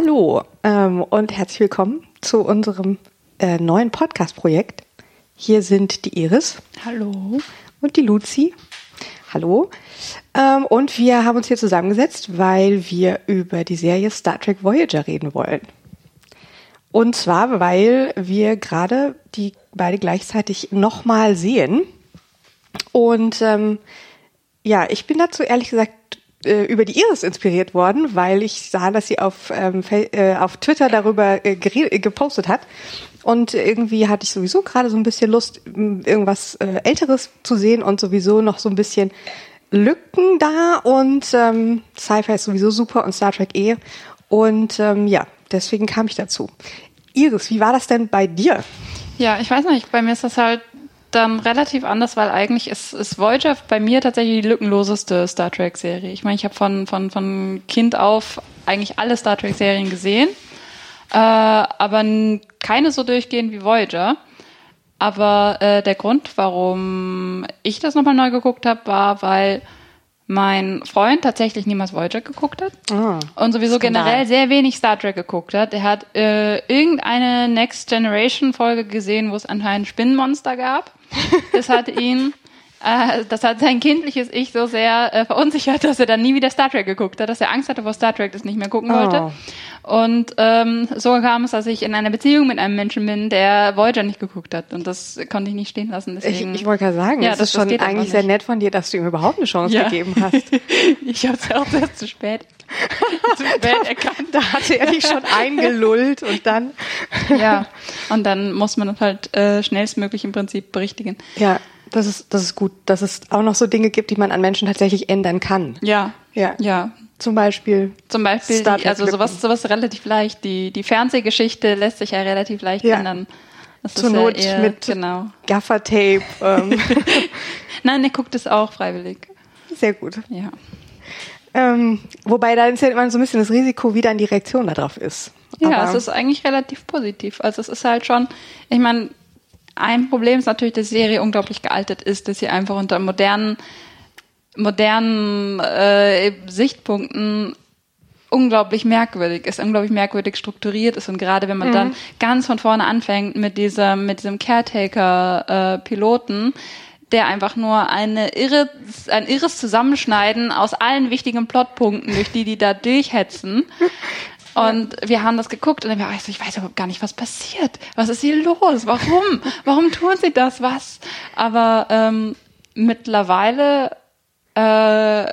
Hallo ähm, und herzlich willkommen zu unserem äh, neuen Podcast-Projekt. Hier sind die Iris. Hallo. Und die Luzi. Hallo. Ähm, und wir haben uns hier zusammengesetzt, weil wir über die Serie Star Trek Voyager reden wollen. Und zwar, weil wir gerade die beide gleichzeitig nochmal sehen. Und ähm, ja, ich bin dazu ehrlich gesagt äh, über die Iris inspiriert worden, weil ich sah, dass sie auf, ähm, äh, auf Twitter darüber äh, gepostet hat. Und irgendwie hatte ich sowieso gerade so ein bisschen Lust, irgendwas äh, Älteres zu sehen und sowieso noch so ein bisschen Lücken da. Und ähm, Sci-Fi ist sowieso super und Star Trek eh. Und ähm, ja, deswegen kam ich dazu. Iris, wie war das denn bei dir? Ja, ich weiß nicht, bei mir ist das halt dann relativ anders, weil eigentlich ist, ist Voyager bei mir tatsächlich die lückenloseste Star Trek-Serie. Ich meine, ich habe von, von, von Kind auf eigentlich alle Star Trek-Serien gesehen, äh, aber keine so durchgehend wie Voyager. Aber äh, der Grund, warum ich das nochmal neu geguckt habe, war, weil mein Freund tatsächlich niemals Voyager geguckt hat oh, und sowieso Skandal. generell sehr wenig Star Trek geguckt hat. Er hat äh, irgendeine Next Generation Folge gesehen, wo es anscheinend Spinnenmonster gab. Das hat ihn, das hat sein kindliches Ich so sehr äh, verunsichert, dass er dann nie wieder Star Trek geguckt hat, dass er Angst hatte vor Star Trek, das nicht mehr gucken wollte. Oh. Und ähm, so kam es, dass ich in einer Beziehung mit einem Menschen bin, der Voyager nicht geguckt hat. Und das konnte ich nicht stehen lassen. Deswegen, ich, ich wollte gerade sagen, ja, das, das ist schon eigentlich sehr nett von dir, dass du ihm überhaupt eine Chance ja. gegeben hast. ich habe es auch erst zu spät, zu spät erkannt. Da hatte er dich schon eingelullt und dann. ja, und dann muss man das halt äh, schnellstmöglich im Prinzip berichtigen. Ja, das ist, das ist gut, dass es auch noch so Dinge gibt, die man an Menschen tatsächlich ändern kann. Ja. Ja. Ja. Zum Beispiel. Zum Beispiel, die, also sowas, sowas relativ leicht. Die, die Fernsehgeschichte lässt sich ja relativ leicht ja. ändern. Das Zur Not ja eher, mit genau. Gaffertape. Ähm. Nein, er guckt es auch freiwillig. Sehr gut. Ja. Ähm, wobei da ist ja immer so ein bisschen das Risiko, wie dann die Reaktion darauf ist. Ja, Aber es ist eigentlich relativ positiv. Also es ist halt schon, ich meine, ein Problem ist natürlich, dass die Serie unglaublich gealtet ist, dass sie einfach unter modernen modernen äh, Sichtpunkten unglaublich merkwürdig ist, unglaublich merkwürdig strukturiert ist und gerade wenn man mhm. dann ganz von vorne anfängt mit diesem mit diesem Caretaker äh, der einfach nur eine irre, ein irres Zusammenschneiden aus allen wichtigen Plotpunkten, durch die die da durchhetzen. Und wir haben das geguckt und dann war ich so, ich weiß überhaupt gar nicht, was passiert. Was ist hier los? Warum? Warum tun sie das? Was? Aber ähm, mittlerweile äh,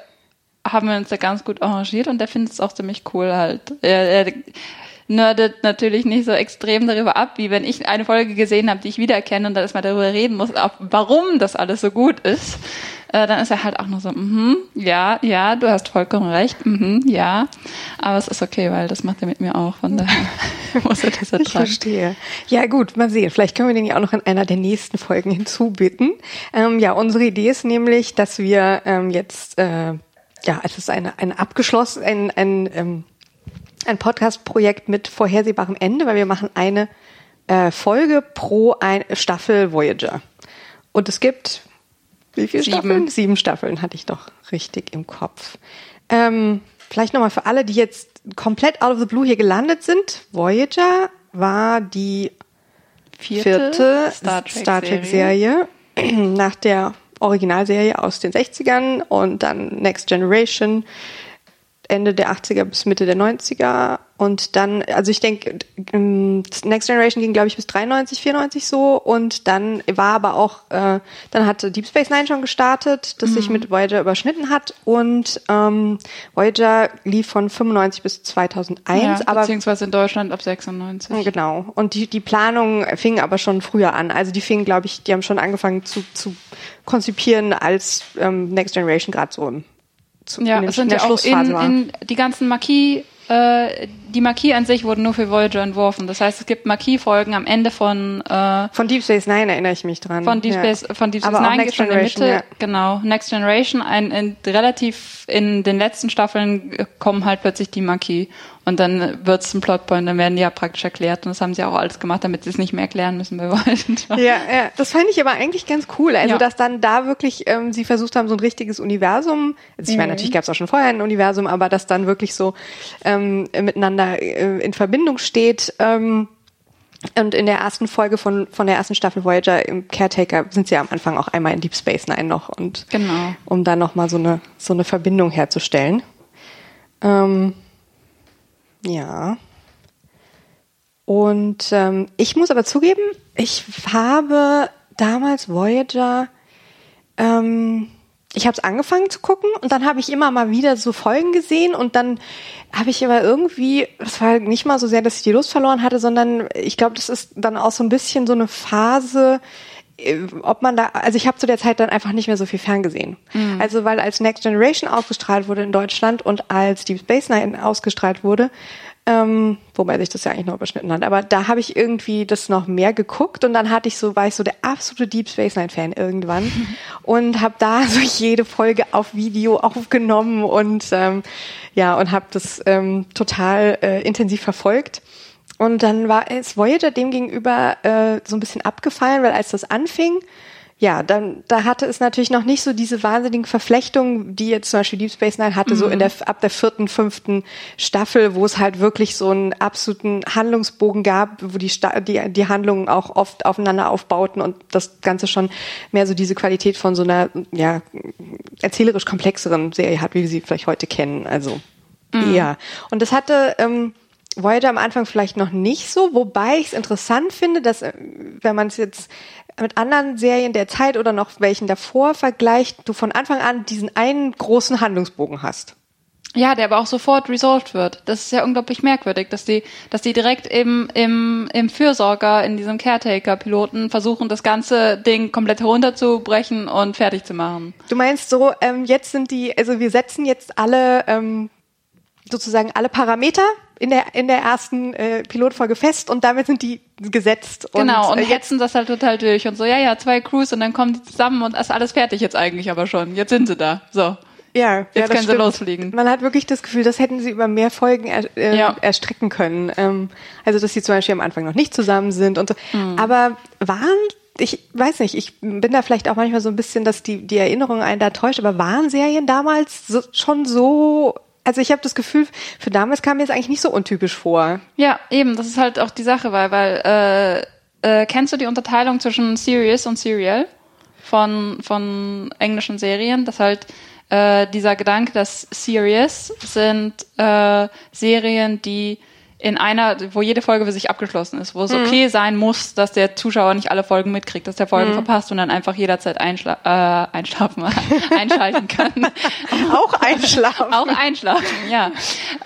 haben wir uns da ganz gut arrangiert und der findet es auch ziemlich cool halt. Er, er nerdet natürlich nicht so extrem darüber ab, wie wenn ich eine Folge gesehen habe, die ich wiedererkenne und dann erstmal darüber reden muss, warum das alles so gut ist. Äh, dann ist er halt auch nur so, mhm, ja, ja, du hast vollkommen recht, mhm, ja. Aber es ist okay, weil das macht er mit mir auch, von daher muss er das ertragen. Ich verstehe. Ja gut, mal sehen. Vielleicht können wir den ja auch noch in einer der nächsten Folgen hinzubitten. Ähm, ja, unsere Idee ist nämlich, dass wir ähm, jetzt, äh, ja, es ist eine, ein abgeschlossen, ein, ein, ähm, ein Podcast-Projekt mit vorhersehbarem Ende, weil wir machen eine äh, Folge pro ein Staffel Voyager. Und es gibt wie viele Sieben. Staffeln? Sieben Staffeln hatte ich doch richtig im Kopf. Ähm, vielleicht nochmal für alle, die jetzt komplett out of the blue hier gelandet sind. Voyager war die vierte, vierte Star Trek-Serie Trek nach der Originalserie aus den 60ern und dann Next Generation Ende der 80er bis Mitte der 90er und dann, also ich denke, ähm, Next Generation ging, glaube ich, bis 93, 94 so. Und dann war aber auch, äh, dann hatte Deep Space Nine schon gestartet, das mhm. sich mit Voyager überschnitten hat. Und ähm, Voyager lief von 95 bis 2001. Ja, aber, beziehungsweise in Deutschland ab 96. Genau. Und die, die Planung fing aber schon früher an. Also die fing, glaube ich, die haben schon angefangen zu, zu konzipieren, als ähm, Next Generation gerade so im zu, ja, in, sind ja auch in, in die ganzen Marquis äh, die Marquis an sich wurden nur für Voyager entworfen. Das heißt, es gibt Marquis-Folgen am Ende von äh, von Deep Space Nine erinnere ich mich dran. Von Deep Space, ja. von Deep Space Nine geht schon in der Mitte. Ja. Genau, Next Generation. Ein, in, relativ in den letzten Staffeln kommen halt plötzlich die Marquis und dann wird es ein Plotpoint, dann werden die ja praktisch erklärt und das haben sie auch alles gemacht, damit sie es nicht mehr erklären müssen bei Voyager. Ja, ja, das fand ich aber eigentlich ganz cool. Also ja. dass dann da wirklich ähm, sie versucht haben, so ein richtiges Universum. Also ich mhm. meine, natürlich gab es auch schon vorher ein Universum, aber dass dann wirklich so ähm, miteinander äh, in Verbindung steht. Ähm, und in der ersten Folge von, von der ersten Staffel Voyager im Caretaker sind sie ja am Anfang auch einmal in Deep Space Nine noch und Genau. um da nochmal so eine, so eine Verbindung herzustellen. Ähm, ja. Und ähm, ich muss aber zugeben, ich habe damals Voyager, ähm, ich habe es angefangen zu gucken und dann habe ich immer mal wieder so Folgen gesehen und dann habe ich aber irgendwie, es war nicht mal so sehr, dass ich die Lust verloren hatte, sondern ich glaube, das ist dann auch so ein bisschen so eine Phase, ob man da, also ich habe zu der Zeit dann einfach nicht mehr so viel ferngesehen. Also weil als Next Generation ausgestrahlt wurde in Deutschland und als Deep Space Nine ausgestrahlt wurde, ähm, wobei sich das ja eigentlich noch überschnitten hat, aber da habe ich irgendwie das noch mehr geguckt und dann hatte ich so, war ich so der absolute Deep Space Nine Fan irgendwann und habe da so jede Folge auf Video aufgenommen und ähm, ja und habe das ähm, total äh, intensiv verfolgt. Und dann war es Voyager dem gegenüber äh, so ein bisschen abgefallen, weil als das anfing, ja, dann da hatte es natürlich noch nicht so diese wahnsinnigen Verflechtungen, die jetzt zum Beispiel Deep Space Nine hatte, so in der ab der vierten, fünften Staffel, wo es halt wirklich so einen absoluten Handlungsbogen gab, wo die Sta die die Handlungen auch oft aufeinander aufbauten und das Ganze schon mehr so diese Qualität von so einer ja erzählerisch komplexeren Serie hat, wie wir sie vielleicht heute kennen. Also ja, und das hatte ähm, Voyager am Anfang vielleicht noch nicht so, wobei ich es interessant finde, dass äh, wenn man es jetzt mit anderen Serien der Zeit oder noch welchen davor vergleicht, du von Anfang an diesen einen großen Handlungsbogen hast. Ja, der aber auch sofort resolved wird. Das ist ja unglaublich merkwürdig, dass die, dass die direkt im, im, im Fürsorger, in diesem Caretaker-Piloten versuchen, das ganze Ding komplett herunterzubrechen und fertig zu machen. Du meinst so, ähm, jetzt sind die, also wir setzen jetzt alle ähm, sozusagen alle Parameter in der in der ersten äh, Pilotfolge fest und damit sind die gesetzt. Genau, und äh, jetzt hetzen das halt total durch und so, ja, ja, zwei Crews und dann kommen die zusammen und ist alles fertig jetzt eigentlich aber schon. Jetzt sind sie da. So. Ja, ja Jetzt das können sie stimmt. losfliegen. Man hat wirklich das Gefühl, das hätten sie über mehr Folgen er, äh, Ja. erstrecken können. Ähm, also, dass sie zum Beispiel am Anfang noch nicht zusammen sind und so. Mhm. Aber waren, ich weiß nicht, ich bin da vielleicht auch manchmal so ein bisschen, dass die, die Erinnerung einen da täuscht, aber waren Serien damals so, schon so, also ich habe das Gefühl, für damals kam mir das eigentlich nicht so untypisch vor. Ja, eben, das ist halt auch die Sache, weil, weil äh, äh, kennst du die Unterteilung zwischen Serious und Serial von, von englischen Serien? Das halt äh, dieser Gedanke, dass Serious sind äh, Serien, die in einer, wo jede Folge für sich abgeschlossen ist, wo es okay sein muss, dass der Zuschauer nicht alle Folgen mitkriegt, dass der Folgen verpasst und dann einfach jederzeit einschla äh, einschlafen, einschalten kann. Auch einschlafen. Auch einschlafen, ja.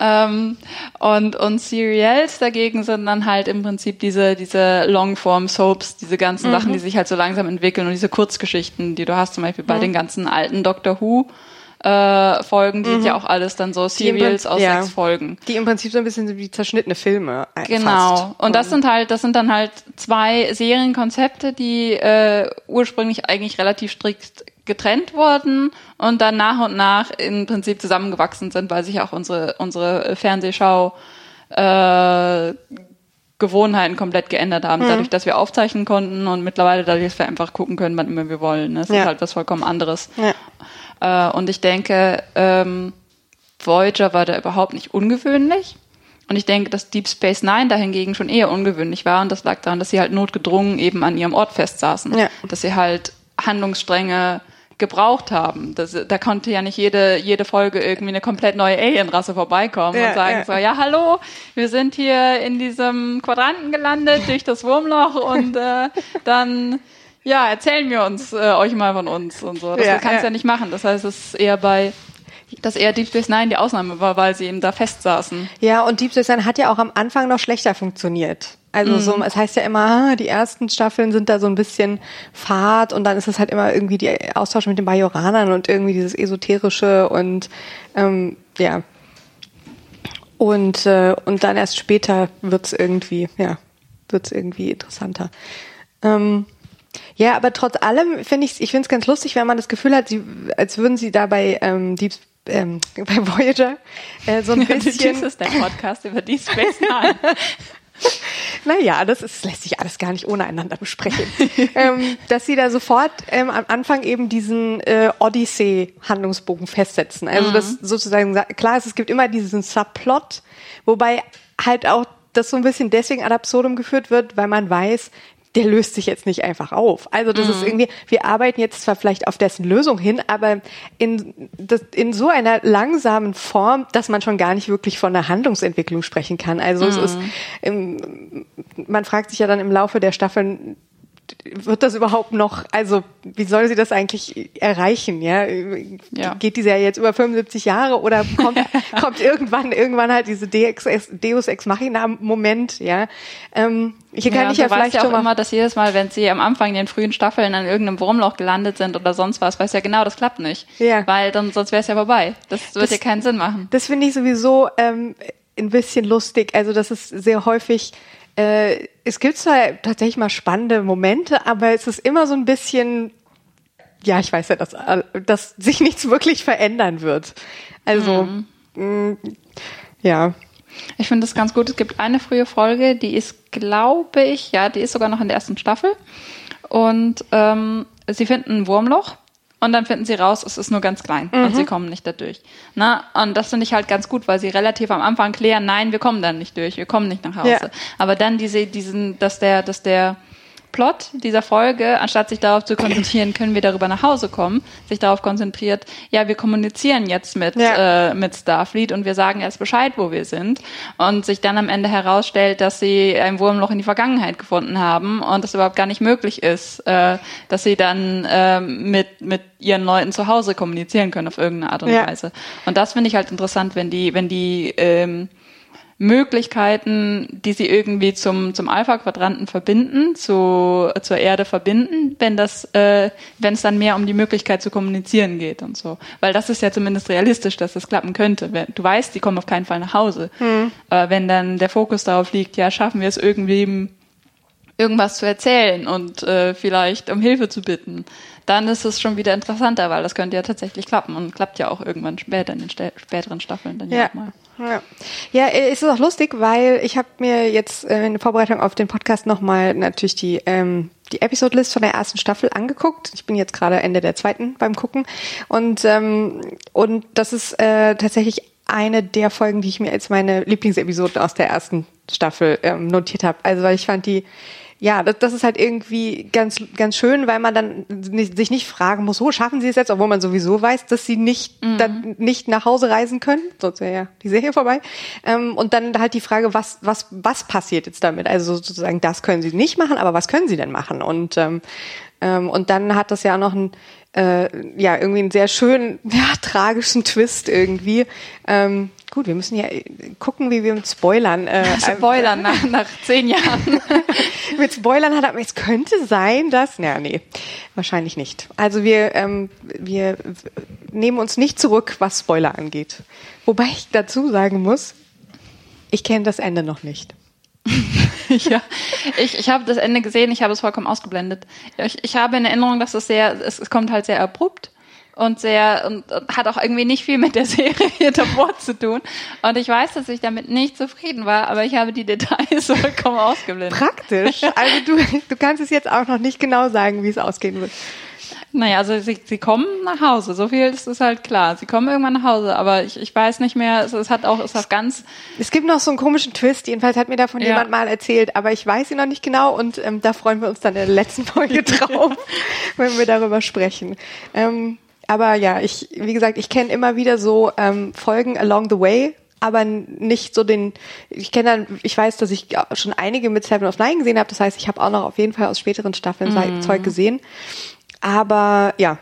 Ähm, und, und Serials dagegen sind dann halt im Prinzip diese, diese Longform-Soaps, diese ganzen Sachen, die sich halt so langsam entwickeln und diese Kurzgeschichten, die du hast, zum Beispiel bei den ganzen alten Doctor Who. Äh, Folgen, die sind ja auch alles dann so Serials aus ja. sechs Folgen. Die im Prinzip so ein bisschen wie zerschnittene Filme. äh, Genau. Fast. Und das sind halt, das sind dann halt zwei Serienkonzepte, die äh, ursprünglich eigentlich relativ strikt getrennt wurden und dann nach und nach im Prinzip zusammengewachsen sind, weil sich auch unsere unsere Fernsehschau äh, Gewohnheiten komplett geändert Mhm. haben, dadurch, dass wir aufzeichnen konnten und mittlerweile dadurch, dass wir einfach gucken können, wann immer wir wollen. Das Ja. ist halt was vollkommen anderes. Ja. Äh, und ich denke, ähm, Voyager war da überhaupt nicht ungewöhnlich. Und ich denke, dass Deep Space Nine dahingegen schon eher ungewöhnlich war. Und das lag daran, dass sie halt notgedrungen eben an ihrem Ort festsaßen. Ja. Dass sie halt Handlungsstränge gebraucht haben. Das, da konnte ja nicht jede, jede Folge irgendwie eine komplett neue Alienrasse vorbeikommen Ja, und sagen ja. so, ja, hallo, wir sind hier in diesem Quadranten gelandet durch das Wurmloch und äh, dann ja, erzählen wir uns äh, euch mal von uns und so. Das Ja, kannst du ja. ja nicht machen. Das heißt, es ist eher bei, dass eher Deep Space Nine die Ausnahme war, weil sie eben da festsaßen. Ja, und Deep Space Nine hat ja auch am Anfang noch schlechter funktioniert. Also so, Mhm. es heißt ja immer, ah, die ersten Staffeln sind da so ein bisschen fad und dann ist es halt immer irgendwie die Austausch mit den Bajoranern und irgendwie dieses Esoterische und ähm, ja. Und, äh, und dann erst später wird's irgendwie, ja, wird's irgendwie interessanter. Ähm, ja, aber trotz allem finde ich, ich finde es ganz lustig, wenn man das Gefühl hat, sie, als würden sie da bei ähm, Deep, ähm, bei Voyager äh, so ein bisschen das ist der Podcast über Deep Space Nine. naja, das ist, lässt sich alles gar nicht ohne einander besprechen. ähm, dass sie da sofort ähm, am Anfang eben diesen äh, Odyssey-Handlungsbogen festsetzen. Also mhm. das sozusagen, klar ist, es gibt immer diesen Subplot, wobei halt auch das so ein bisschen deswegen ad absurdum geführt wird, weil man weiß, der löst sich jetzt nicht einfach auf. Also das mhm. ist irgendwie, wir arbeiten jetzt zwar vielleicht auf dessen Lösung hin, aber in, das, in so einer langsamen Form, dass man schon gar nicht wirklich von einer Handlungsentwicklung sprechen kann. Also mhm. es ist, ähm, man fragt sich ja dann im Laufe der Staffeln, wird das überhaupt noch, also wie soll sie das eigentlich erreichen? Ja, ja. geht diese ja jetzt über 75 Jahre oder kommt, kommt irgendwann irgendwann halt diese Deus Ex Machina Moment? Ja, ähm, hier kann ja, ich ja vielleicht ja auch immer, dass jedes Mal, wenn sie am Anfang in den frühen Staffeln an irgendeinem Wurmloch gelandet sind oder sonst was, weiß ja genau, das klappt nicht, ja. weil dann sonst wäre es ja vorbei. Das wird das, ja keinen Sinn machen. Das finde ich sowieso ähm, ein bisschen lustig. Also das ist sehr häufig äh, es gibt zwar tatsächlich mal spannende Momente, aber es ist immer so ein bisschen, ja, ich weiß ja, dass, dass sich nichts wirklich verändern wird. Also, mhm. mh, mm, ja. Ich finde das ganz gut. Es gibt eine frühe Folge, die ist, glaube ich, ja, die ist sogar noch in der ersten Staffel. Und ähm, sie finden ein Wurmloch und dann finden sie raus, es ist nur ganz klein mhm. und sie kommen nicht da durch. Na, und das finde ich halt ganz gut, weil sie relativ am Anfang klären, nein, wir kommen dann nicht durch, wir kommen nicht nach Hause. Ja. Aber dann diese, diesen, dass der, dass der Plot dieser Folge, anstatt sich darauf zu konzentrieren, können wir darüber nach Hause kommen, sich darauf konzentriert, ja, wir kommunizieren jetzt mit, ja. äh, mit Starfleet und wir sagen jetzt Bescheid, wo wir sind. Und sich dann am Ende herausstellt, dass sie ein Wurmloch in die Vergangenheit gefunden haben und es überhaupt gar nicht möglich ist, äh, dass sie dann äh, mit, mit ihren Leuten zu Hause kommunizieren können auf irgendeine Art und ja. Weise. Und das finde ich halt interessant, wenn die, wenn die ähm, Möglichkeiten, die sie irgendwie zum, zum Alpha-Quadranten verbinden, zu, zur Erde verbinden, wenn das, äh, wenn es dann mehr um die Möglichkeit zu kommunizieren geht und so. Weil das ist ja zumindest realistisch, dass das klappen könnte. Du weißt, die kommen auf keinen Fall nach Hause. Hm. Äh, wenn dann der Fokus darauf liegt, ja, schaffen wir es irgendwie irgendwas zu erzählen und äh, vielleicht um Hilfe zu bitten, dann ist es schon wieder interessanter, weil das könnte ja tatsächlich klappen und klappt ja auch irgendwann später in den späteren Staffeln dann ja, ja mal. Ja, ja es ist auch lustig, weil ich habe mir jetzt äh, in Vorbereitung auf den Podcast nochmal natürlich die ähm, die Episode-List von der ersten Staffel angeguckt. Ich bin jetzt gerade Ende der zweiten beim Gucken und ähm, und das ist äh, tatsächlich eine der Folgen, die ich mir als meine Lieblingsepisoden aus der ersten Staffel ähm, notiert habe. Also weil ich fand die ja, das, das ist halt irgendwie ganz, ganz schön, weil man dann nicht, sich nicht fragen muss, wo schaffen sie es jetzt, obwohl man sowieso weiß, dass sie nicht, mhm. dann nicht nach Hause reisen können, sonst wäre ja die Serie vorbei. Ähm, und dann halt die Frage, was, was, was passiert jetzt damit? Also sozusagen, das können sie nicht machen, aber was können sie denn machen? Und, ähm, ähm, und dann hat das ja auch noch ein, äh, ja, irgendwie einen sehr schönen, ja, tragischen Twist irgendwie. Ähm, Gut, wir müssen ja gucken, wie wir mit Spoilern. Äh, Spoilern nach, nach zehn Jahren. mit Spoilern hat, aber es könnte sein, dass. Ja, nee, wahrscheinlich nicht. Also wir, ähm, wir nehmen uns nicht zurück, was Spoiler angeht. Wobei ich dazu sagen muss, ich kenne das Ende noch nicht. ja, ich, ich habe das Ende gesehen, ich habe es vollkommen ausgeblendet. Ich, ich habe in Erinnerung, dass es sehr, es, es kommt halt sehr abrupt und sehr und, und, hat auch irgendwie nicht viel mit der Serie davor zu tun. Und ich weiß, dass ich damit nicht zufrieden war, aber ich habe die Details vollkommen ausgeblendet. Praktisch. Also du, du kannst es jetzt auch noch nicht genau sagen, wie es ausgehen wird. Naja, also sie, sie kommen nach Hause, so viel ist, ist halt klar. Sie kommen irgendwann nach Hause, aber ich, ich weiß nicht mehr, es, es hat auch, es hat ganz... Es gibt noch so einen komischen Twist, jedenfalls hat mir davon ja. jemand mal erzählt, aber ich weiß ihn noch nicht genau und ähm, da freuen wir uns dann in der letzten Folge drauf, wenn wir darüber sprechen. Ähm, aber ja, ich, wie gesagt, ich kenne immer wieder so ähm, Folgen along the way, aber nicht so den, ich kenne dann, ich weiß, dass ich schon einige mit Seven of Nine gesehen habe, das heißt, ich habe auch noch auf jeden Fall aus späteren Staffeln mm. Zeug gesehen. Aber ja.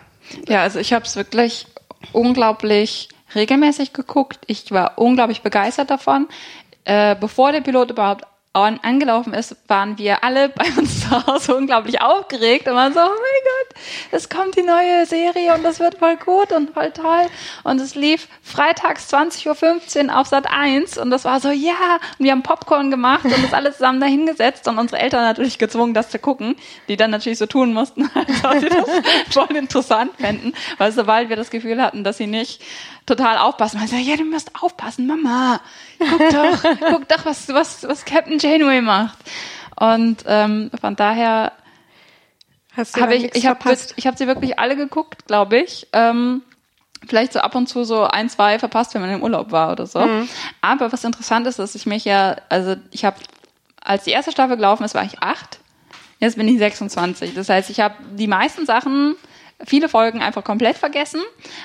Ja, also ich habe es wirklich unglaublich regelmäßig geguckt. Ich war unglaublich begeistert davon. Äh, bevor der Pilot überhaupt angelaufen ist, waren wir alle bei uns zu Hause unglaublich aufgeregt und waren so, oh mein Gott, es kommt die neue Serie und das wird voll gut und voll toll. Und es lief freitags 20.15 Uhr auf Sat 1 und das war so, ja, und wir haben Popcorn gemacht und das alles zusammen dahingesetzt und unsere Eltern natürlich gezwungen, das zu gucken, die dann natürlich so tun mussten, als ob sie das voll interessant fänden, weil sobald wir das Gefühl hatten, dass sie nicht total aufpassen. Ich sage, ja, du musst aufpassen, Mama. Guck doch, guck doch, was, was, was Captain Janeway macht. Und ähm, von daher habe ich, ich habe ich hab sie wirklich alle geguckt, glaube ich. Ähm, vielleicht so ab und zu so ein, zwei verpasst, wenn man im Urlaub war oder so. Mhm. Aber was interessant ist, dass ich mich ja, also ich habe, als die erste Staffel gelaufen ist, war ich acht. Jetzt bin ich 26. Das heißt, ich habe die meisten Sachen, viele Folgen einfach komplett vergessen.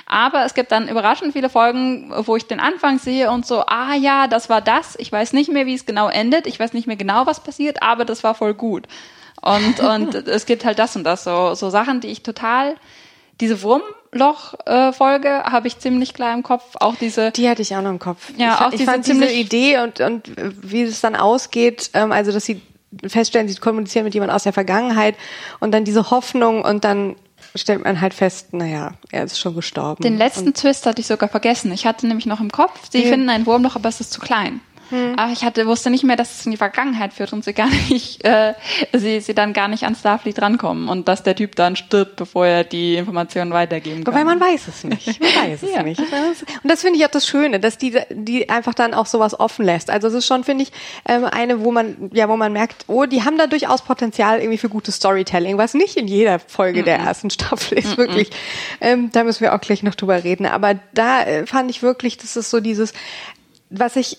Aber es gibt dann überraschend viele Folgen, wo ich den Anfang sehe und so, ah ja, das war das. Ich weiß nicht mehr, wie es genau endet. Ich weiß nicht mehr genau, was passiert, aber das war voll gut. Und, und es gibt halt das und das, so, so Sachen, die ich total, diese Wurmloch-Folge äh, habe ich ziemlich klar im Kopf. Auch diese. Die hatte ich auch noch im Kopf. Ja, ich, auch ich diese fand diese Idee und, und wie es dann ausgeht, ähm, also dass sie feststellen, sie kommunizieren mit jemandem aus der Vergangenheit und dann diese Hoffnung und dann stellt man halt fest, naja, er ist schon gestorben. Den letzten Twist hatte ich sogar vergessen. Ich hatte nämlich noch im Kopf, sie ja. finden ein Wurmloch, aber es ist zu klein. Hm. Aber ich hatte, wusste nicht mehr, dass es in die Vergangenheit führt und sie gar nicht, äh, sie, sie dann gar nicht an Starfleet rankommen und dass der Typ dann stirbt, bevor er die Informationen weitergeben kann. Weil man weiß es nicht. Man weiß es ja. nicht. Und das finde ich auch das Schöne, dass die, die einfach dann auch sowas offen lässt. Also es ist schon, finde ich, ähm, eine, wo man, ja, wo man merkt, oh, die haben da durchaus Potenzial irgendwie für gutes Storytelling, was nicht in jeder Folge mm -mm. der ersten Staffel ist, mm wirklich. Ähm, da müssen wir auch gleich noch drüber reden. Aber da äh, fand ich wirklich, das ist so dieses, was ich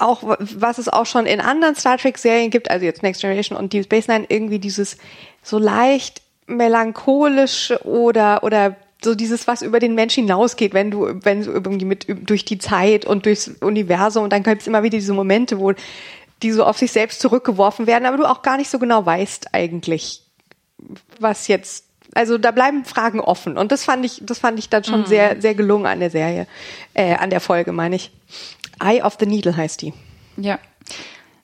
auch, was es auch schon in anderen Star Trek Serien gibt, also jetzt Next Generation und Deep Space Nine, irgendwie dieses so leicht melancholische oder, oder so dieses, was über den Mensch hinausgeht, wenn du, wenn du irgendwie mit, durch die Zeit und durchs Universum und dann gibt es immer wieder diese Momente, wo die so auf sich selbst zurückgeworfen werden, aber du auch gar nicht so genau weißt eigentlich, was jetzt, also da bleiben Fragen offen und das fand ich, das fand ich dann schon mhm. sehr, sehr gelungen an der Serie, äh, an der Folge, meine ich. Eye of the Needle heißt die. Ja.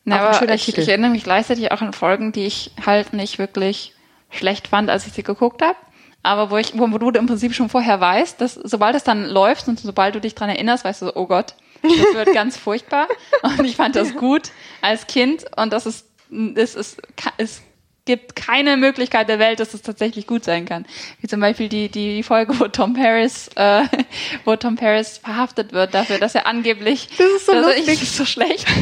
Na, aber ich, ich, erinnere mich gleichzeitig auch an Folgen, die ich halt nicht wirklich schlecht fand, als ich sie geguckt habe. Aber wo ich, wo du im Prinzip schon vorher weißt, dass sobald es dann läuft und sobald du dich dran erinnerst, weißt du so, oh Gott, das wird ganz furchtbar. Und ich fand das gut als Kind und das ist, das ist, ist gibt keine Möglichkeit der Welt, dass es tatsächlich gut sein kann. Wie zum Beispiel die, die Folge, wo Tom Paris, äh, wo Tom Paris verhaftet wird dafür, dass er angeblich, das ist so lustig. Ich, so schlecht.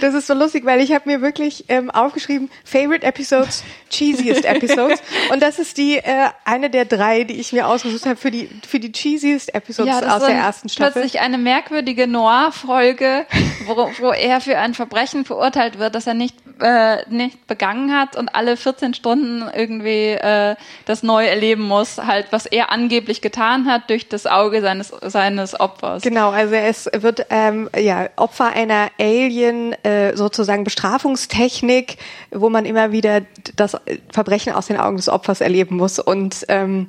Das ist so lustig, weil ich habe mir wirklich ähm, aufgeschrieben, Favorite Episodes, Cheesiest Episodes. Und das ist die äh, eine der drei, die ich mir ausgesucht habe für die für die Cheesiest Episodes ja, aus der ersten Staffel. Plötzlich eine merkwürdige Noir-Folge, wo, wo er für ein Verbrechen verurteilt wird, das er nicht äh, nicht begangen hat und alle 14 Stunden irgendwie äh, das neu erleben muss, halt was er angeblich getan hat durch das Auge seines seines Opfers. Genau, also ist, wird ähm, ja Opfer einer Alien äh, sozusagen Bestrafungstechnik, wo man immer wieder das Verbrechen aus den Augen des Opfers erleben muss und ähm,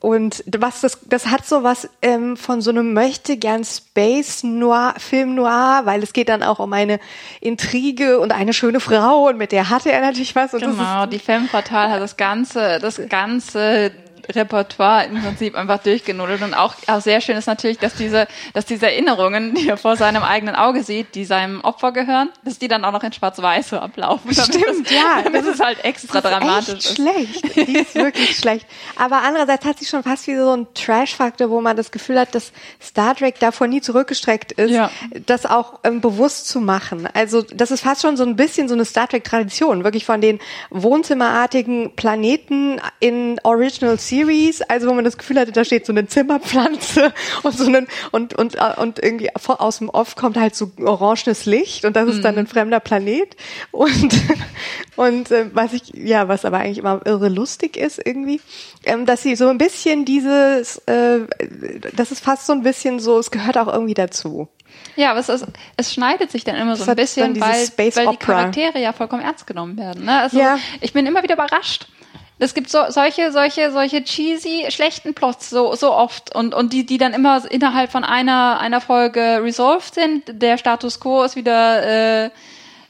und was das, das hat so was ähm, von so einem möchte gern Space Noir, Film Noir, weil es geht dann auch um eine Intrige und eine schöne Frau und mit der hatte er natürlich was. Genau, die Femme Fatale hat das ganze, das ganze Repertoire im Prinzip einfach durchgenudelt. Und auch, auch sehr schön ist natürlich, dass diese, dass diese Erinnerungen, die er vor seinem eigenen Auge sieht, die seinem Opfer gehören, dass die dann auch noch in Schwarz-Weiß so ablaufen. Stimmt, das, ja. Das ist halt extra das ist dramatisch. Echt schlecht. Die ist wirklich schlecht. Aber andererseits hat sie schon fast wie so ein Trash-Faktor, wo man das Gefühl hat, dass Star Trek davor nie zurückgestreckt ist, ja. das auch ähm, bewusst zu machen. Also, das ist fast schon so ein bisschen so eine Star Trek-Tradition, wirklich von den wohnzimmerartigen Planeten in Original Series Series, also wo man das Gefühl hatte, da steht so eine Zimmerpflanze und so einen, und, und, äh, und irgendwie aus dem Off kommt halt so orangenes Licht und das ist dann mhm. ein fremder Planet und, und äh, was ich, ja, was aber eigentlich immer irre lustig ist irgendwie, ähm, dass sie so ein bisschen dieses, äh, das ist fast so ein bisschen so, es gehört auch irgendwie dazu. Ja, aber es, ist, es schneidet sich dann immer so ein bisschen, weil, weil die Charaktere ja vollkommen ernst genommen werden. Ne? Also ja. ich bin immer wieder überrascht es gibt so, solche, solche, solche cheesy, schlechten Plots so, so oft und, und die, die dann immer innerhalb von einer, einer Folge resolved sind. Der Status quo ist wieder, äh,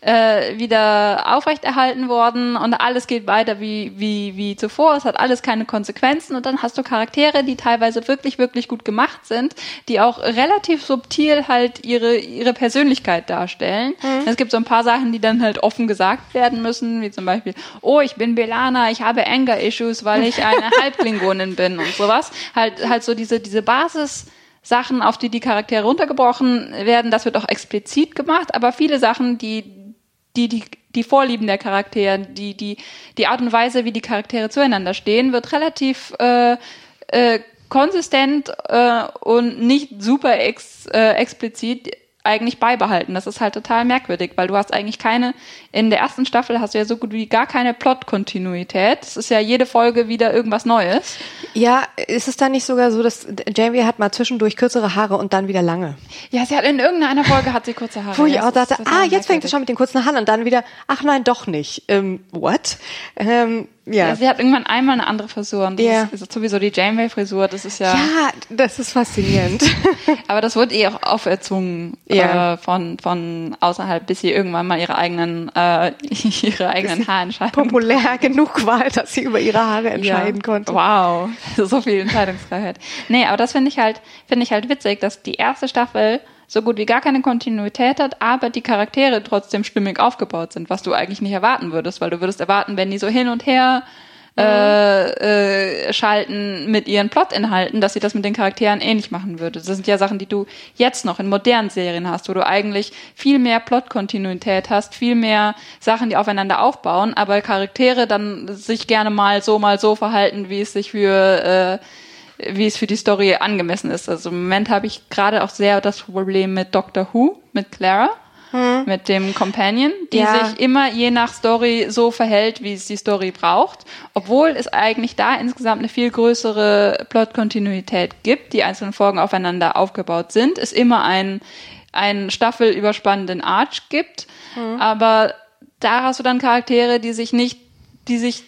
äh, wieder aufrechterhalten worden und alles geht weiter wie, wie, wie zuvor. Es hat alles keine Konsequenzen und dann hast du Charaktere, die teilweise wirklich, wirklich gut gemacht sind, die auch relativ subtil halt ihre, ihre Persönlichkeit darstellen. Mhm. Es gibt so ein paar Sachen, die dann halt offen gesagt werden müssen, wie zum Beispiel, oh, ich bin Belana, ich habe Anger-Issues, weil ich eine Halbklingonin bin und sowas. Halt, halt so diese, diese Basis, Sachen, auf die die Charaktere runtergebrochen werden, das wird auch explizit gemacht, aber viele Sachen, die die, die, die Vorlieben der Charaktere, die, die, die Art und Weise, wie die Charaktere zueinander stehen, wird relativ äh, äh, konsistent äh, und nicht super ex, äh, explizit eigentlich beibehalten. Das ist halt total merkwürdig, weil du hast eigentlich keine, in der ersten Staffel hast du ja so gut wie gar keine Plot-Kontinuität. Es ist ja jede Folge wieder irgendwas Neues. Ja, ist es dann nicht sogar so, dass Jamie hat mal zwischendurch kürzere Haare und dann wieder lange? Ja, sie hat in irgendeiner Folge hat sie kurze Haare. Wo ich auch dachte, ah, jetzt fängt es schon mit den kurzen Haaren und dann wieder, ach nein, doch nicht. Ähm, what? Ähm, ja. ja. Sie hat irgendwann einmal eine andere Frisur und das Ja. ist, sowieso die Janeway-Frisur, das ist ja, Ja, das ist faszinierend. aber das wird eh auch auferzwungen Ja. äh, von, von außerhalb, bis sie irgendwann mal ihre eigenen, äh, ihre eigenen Haarentscheidungen Populär genug war, dass sie über ihre Haare entscheiden konnte. Wow, so viel Entscheidungsfreiheit. Nee, aber das finde ich halt, finde ich halt witzig, dass die erste Staffel so gut wie gar keine Kontinuität hat, aber die Charaktere trotzdem stimmig aufgebaut sind, was du eigentlich nicht erwarten würdest, weil du würdest erwarten, wenn die so hin und her äh, äh, schalten mit ihren Plotinhalten, dass sie das mit den Charakteren ähnlich machen würde. Das sind ja Sachen, die du jetzt noch in modernen Serien hast, wo du eigentlich viel mehr Plotkontinuität hast, viel mehr Sachen, die aufeinander aufbauen, aber Charaktere dann sich gerne mal so, mal so verhalten, wie es sich für äh, wie es für die Story angemessen ist. Also im Moment habe ich gerade auch sehr das Problem mit Doctor Who, mit Clara, mit dem Companion, die Ja. sich immer je nach Story so verhält, wie es die Story braucht, obwohl es eigentlich da insgesamt eine viel größere Plotkontinuität gibt, die einzelnen Folgen aufeinander aufgebaut sind, es immer einen, einen staffelüberspannenden Arch gibt, aber da hast du dann Charaktere, die sich nicht, die sich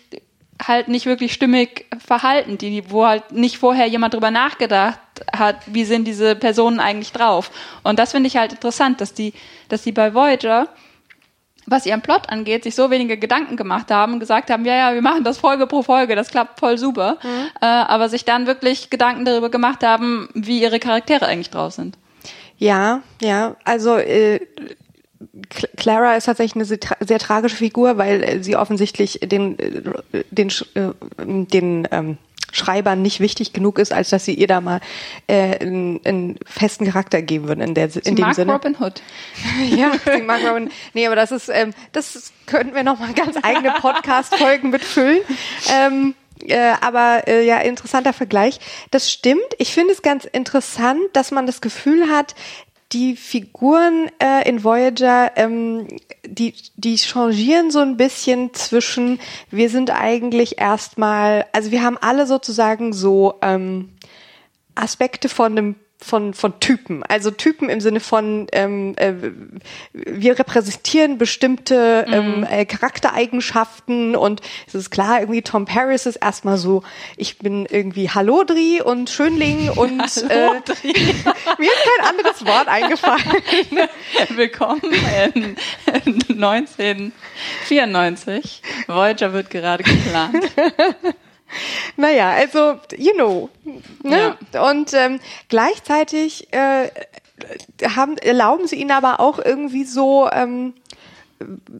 halt nicht wirklich stimmig verhalten, die, wo halt nicht vorher jemand drüber nachgedacht hat, wie sind diese Personen eigentlich drauf. Und das finde ich halt interessant, dass die, dass die bei Voyager, was ihren Plot angeht, sich so wenige Gedanken gemacht haben und gesagt haben, ja, ja, wir machen das Folge pro Folge, das klappt voll super, äh, aber sich dann wirklich Gedanken darüber gemacht haben, wie ihre Charaktere eigentlich drauf sind. Ja, ja, also äh, Clara ist tatsächlich eine sehr, tra sehr tragische Figur, weil äh, sie offensichtlich den äh, den äh, den ähm, Schreibern nicht wichtig genug ist, als dass sie ihr da mal äh, einen, einen festen Charakter geben würden in der Sie in dem mag Sinne. Robin Hood. Ja, sie mag Robin. Nee, aber das ist, ähm, das könnten wir noch mal ganz eigene Podcast-Folgen mitfüllen. Ähm, äh, aber äh, ja, interessanter Vergleich. Das stimmt. Ich finde es ganz interessant, dass man das Gefühl hat, die Figuren äh, in Voyager, ähm, die, die changieren so ein bisschen zwischen, wir sind eigentlich erstmal, also wir haben alle sozusagen so ähm, Aspekte von einem von von Typen, also Typen im Sinne von ähm, äh, wir repräsentieren bestimmte ähm, äh, Charaktereigenschaften und es ist klar, irgendwie Tom Paris ist erstmal so, ich bin irgendwie Hallodri und Schönling und äh, mir ist kein anderes Wort eingefallen. Willkommen in 1994. Voyager wird gerade geplant. Naja, also, you know. Ne? Und ähm, gleichzeitig äh, haben, erlauben sie ihnen aber auch irgendwie so, ähm,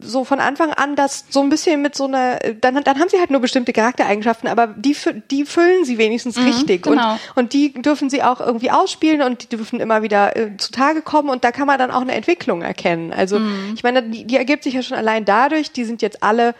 so von Anfang an das so ein bisschen mit so einer, dann, dann haben sie halt nur bestimmte Charaktereigenschaften, aber die, die füllen sie wenigstens richtig. genau. Und, und die dürfen sie auch irgendwie ausspielen und die dürfen immer wieder äh, zutage kommen und da kann man dann auch eine Entwicklung erkennen. Also ich meine, die, die ergibt sich ja schon allein dadurch, die sind jetzt alle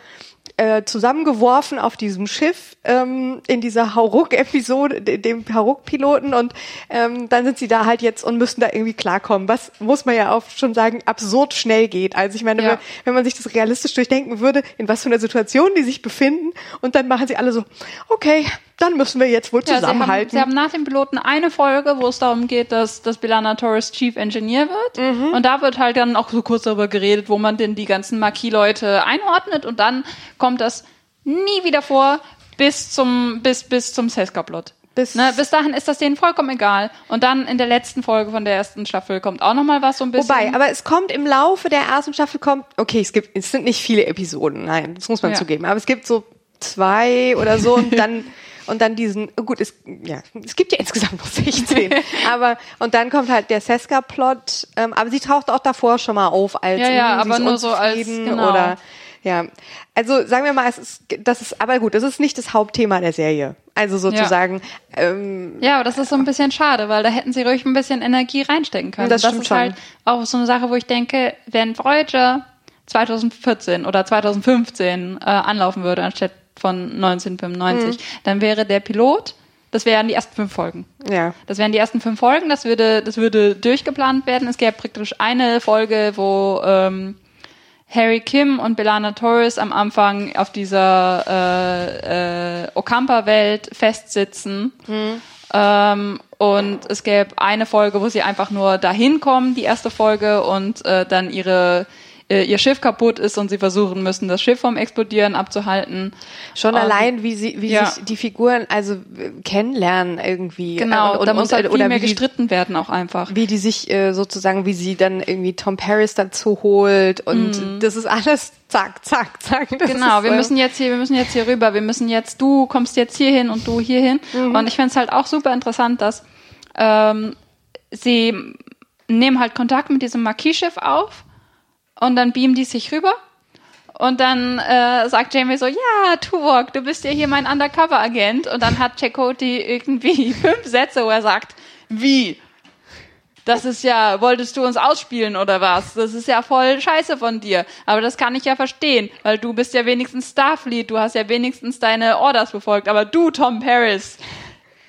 äh, zusammengeworfen auf diesem Schiff ähm, in dieser Hauruck-Episode, de- dem Hauruck-Piloten und ähm, dann sind sie da halt jetzt und müssen da irgendwie klarkommen, was muss man ja auch schon sagen, absurd schnell geht. Also ich meine, Ja. wenn, wenn man sich das realistisch durchdenken würde, in was für einer Situation die sich befinden und dann machen sie alle so, okay, dann müssen wir jetzt wohl Ja, sie, haben, zusammenhalten. sie haben nach dem Piloten eine Folge, wo es darum geht, dass, dass Bilana Torres Chief Engineer wird. Mhm. Und da wird halt dann auch so kurz darüber geredet, wo man denn die ganzen Marquis-Leute einordnet. Und dann kommt das nie wieder vor bis zum, bis, bis zum Seska-Plot. Bis- ne, bis dahin ist das denen vollkommen egal. Und dann in der letzten Folge von der ersten Staffel kommt auch noch mal was so ein bisschen. Wobei, aber es kommt im Laufe der ersten Staffel kommt, okay, es gibt, es sind nicht viele Episoden, nein, das muss man Ja. zugeben, aber es gibt so zwei oder so und dann und dann diesen, gut, es, ja, es gibt ja insgesamt noch 16, aber und dann kommt halt der Seska-Plot, ähm, aber sie taucht auch davor schon mal auf als Ja, ja, aber nur so als- genau. oder Ja, also sagen wir mal, es ist, das ist, aber gut, das ist nicht das Hauptthema der Serie. Also sozusagen. Ja, ähm, ja aber das ist so ein bisschen schade, weil da hätten sie ruhig ein bisschen Energie reinstecken können. Das, das ist schon. halt auch so eine Sache, wo ich denke, wenn Voyager 2014 oder 2015 äh, anlaufen würde, anstatt von 1995, mhm. dann wäre der Pilot das wären die ersten fünf Folgen. Ja. Das wären die ersten fünf Folgen. Das würde, das würde durchgeplant werden. Es gäbe praktisch eine Folge, wo ähm, Harry Kim und Belana Torres am Anfang auf dieser äh, äh, Okampa-Welt festsitzen. Mhm. Ähm, und es gäbe eine Folge, wo sie einfach nur dahin kommen, die erste Folge, und äh, dann ihre äh, ihr Schiff kaputt ist und sie versuchen müssen, das Schiff vom Explodieren abzuhalten. Schon und, allein, wie sie, wie ja. sich die Figuren also kennenlernen irgendwie. Genau, und, da muss halt viel oder mehr gestritten werden auch einfach. Wie die sich äh, sozusagen, wie sie dann irgendwie Tom Paris dazu holt und mhm. das ist alles zack, zack, zack. Das genau, wir müssen jetzt hier, wir müssen jetzt hier rüber, wir müssen jetzt, du kommst jetzt hier hin und du hier hin. Mhm. Und ich finde es halt auch super interessant, dass ähm, sie nehmen halt Kontakt mit diesem Marquis-Schiff auf und dann beamen die sich rüber. Und dann äh, sagt Jamie so, ja, Tuvok, du bist ja hier mein Undercover-Agent. Und dann hat Chakoti irgendwie fünf Sätze, wo er sagt, wie? Das ist ja, wolltest du uns ausspielen oder was? Das ist ja voll scheiße von dir. Aber das kann ich ja verstehen, weil du bist ja wenigstens Starfleet, du hast ja wenigstens deine Orders befolgt. Aber du, Tom Paris,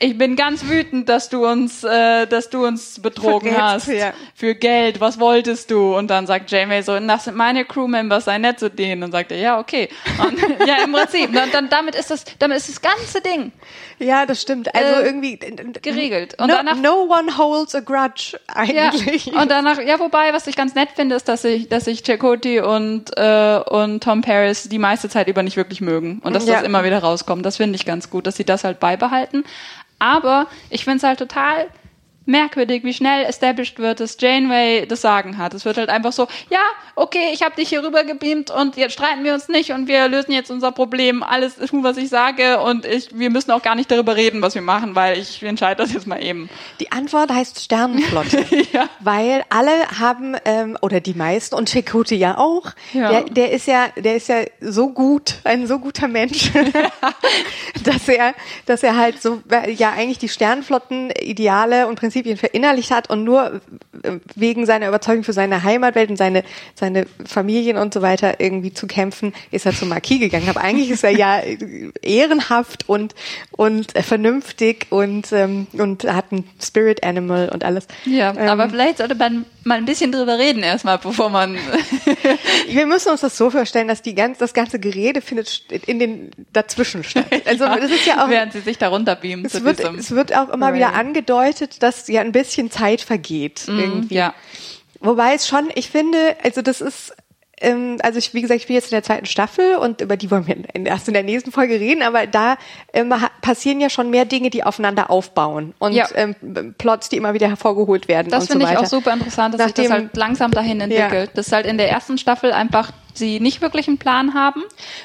ich bin ganz wütend, dass du uns, äh, dass du uns betrogen Verrätst, hast ja. für Geld. Was wolltest du? Und dann sagt Jamie so, das sind meine Crewmembers, sei nett zu denen. Und sagt er, ja, okay. Und, ja, im Prinzip. Und dann, damit ist das, damit ist das ganze Ding. Ja, das stimmt. Also äh, irgendwie geregelt. Und no, danach, no one holds a grudge eigentlich. Ja, und danach, ja, wobei, was ich ganz nett finde, ist, dass ich, dass ich Chakoti und äh, und Tom Paris die meiste Zeit über nicht wirklich mögen und dass ja. das immer wieder rauskommt. Das finde ich ganz gut, dass sie das halt beibehalten. Aber ich finde es halt total merkwürdig, wie schnell established wird, dass Janeway das Sagen hat. Es wird halt einfach so, ja, okay, ich habe dich hier rüber gebeamt und jetzt streiten wir uns nicht und wir lösen jetzt unser Problem. Alles tun, was ich sage und ich, wir müssen auch gar nicht darüber reden, was wir machen, weil ich entscheide das jetzt mal eben. Die Antwort heißt Sternenflotte, ja. weil alle haben ähm, oder die meisten und Chakotay ja auch. Ja. Der, der ist ja, der ist ja so gut, ein so guter Mensch, dass er, dass er halt so ja eigentlich die Sternenflotten-Ideale und Prinzipien Prinzipien verinnerlicht hat und nur äh, wegen seiner Überzeugung für seine Heimatwelt und seine, seine Familien und so weiter irgendwie zu kämpfen, ist er zum Marquis gegangen. Aber eigentlich ist er ja ehrenhaft und, und vernünftig und, ähm, und hat ein Spirit Animal und alles. Ja, ähm, aber vielleicht sollte man mal ein bisschen drüber reden erstmal, bevor man. Wir müssen uns das so vorstellen, dass die ganz, das ganze Gerede findet in den dazwischen statt. Also ja, das ist ja auch. Während sie sich darunter beamen. Es, wird, es wird auch immer Ray. wieder angedeutet, dass ja ein bisschen Zeit vergeht. Mm, irgendwie. Ja. Wobei es schon, ich finde, also das ist ähm, also ich, wie gesagt, ich bin jetzt in der zweiten Staffel und über die wollen wir erst in der nächsten Folge reden, aber da ähm, passieren ja schon mehr Dinge, die aufeinander aufbauen und ja. ähm, Plots, die immer wieder hervorgeholt werden. Das finde so ich auch super interessant, dass Nachdem, sich das halt langsam dahin entwickelt. Ja. Dass halt in der ersten Staffel einfach sie nicht wirklich einen Plan haben.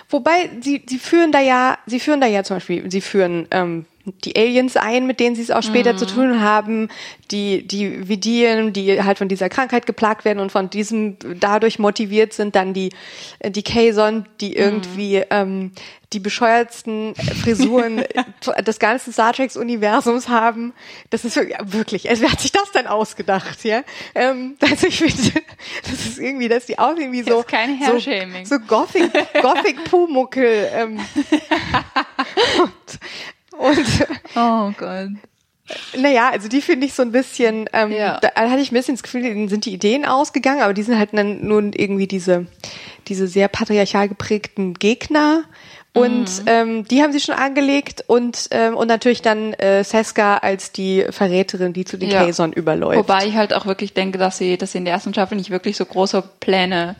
Wobei sie, sie führen da ja, sie führen da ja zum Beispiel, sie führen ähm, die Aliens ein, mit denen sie es auch später mhm. zu tun haben, die, die Vidien, die halt von dieser Krankheit geplagt werden und von diesem dadurch motiviert sind, dann die, die Kazon, die mhm. irgendwie ähm, die bescheuertsten Frisuren des ganzen Star Treks Universums haben. Das ist wirklich, also wer hat sich das denn ausgedacht, ja? Ähm, also ich finde, das ist irgendwie, dass die aussehen wie so, kein so, so Gothic, Gothic Pumuckel. Ähm, und, und oh Gott. Naja, also die finde ich so ein bisschen, ähm, ja. da hatte ich ein bisschen das Gefühl, denen sind die Ideen ausgegangen, aber die sind halt dann nun irgendwie diese, diese sehr patriarchal geprägten Gegner. Und mhm. ähm, die haben sie schon angelegt und ähm, und natürlich dann äh, Seska als die Verräterin, die zu den ja. Kazon überläuft. Wobei ich halt auch wirklich denke, dass sie, dass sie in der ersten Staffel nicht wirklich so große Pläne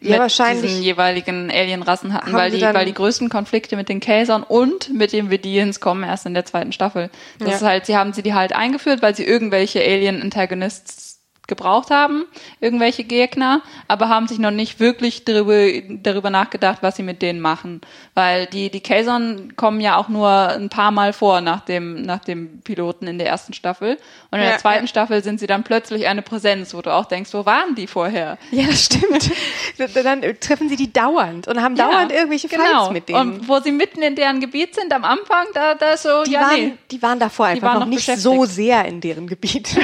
ja, mit wahrscheinlich diesen jeweiligen Alienrassen hatten, weil die, weil die größten Konflikte mit den Kazern und mit den Vidians kommen erst in der zweiten Staffel. Das ja. ist halt, sie haben sie die halt eingeführt, weil sie irgendwelche Alien-Antagonists gebraucht haben, irgendwelche Gegner, aber haben sich noch nicht wirklich darüber, darüber nachgedacht, was sie mit denen machen. Weil die, die Kazon kommen ja auch nur ein paar Mal vor nach dem, nach dem Piloten in der ersten Staffel. Und in Ja, der zweiten ja. Staffel sind sie dann plötzlich eine Präsenz, wo du auch denkst, wo waren die vorher? Ja, stimmt. dann treffen sie die dauernd und haben dauernd irgendwelche Fights genau. mit denen. Und wo sie mitten in deren Gebiet sind am Anfang, da, da so, die, ja, waren, nee. die waren davor einfach waren noch, noch nicht so sehr in deren Gebiet.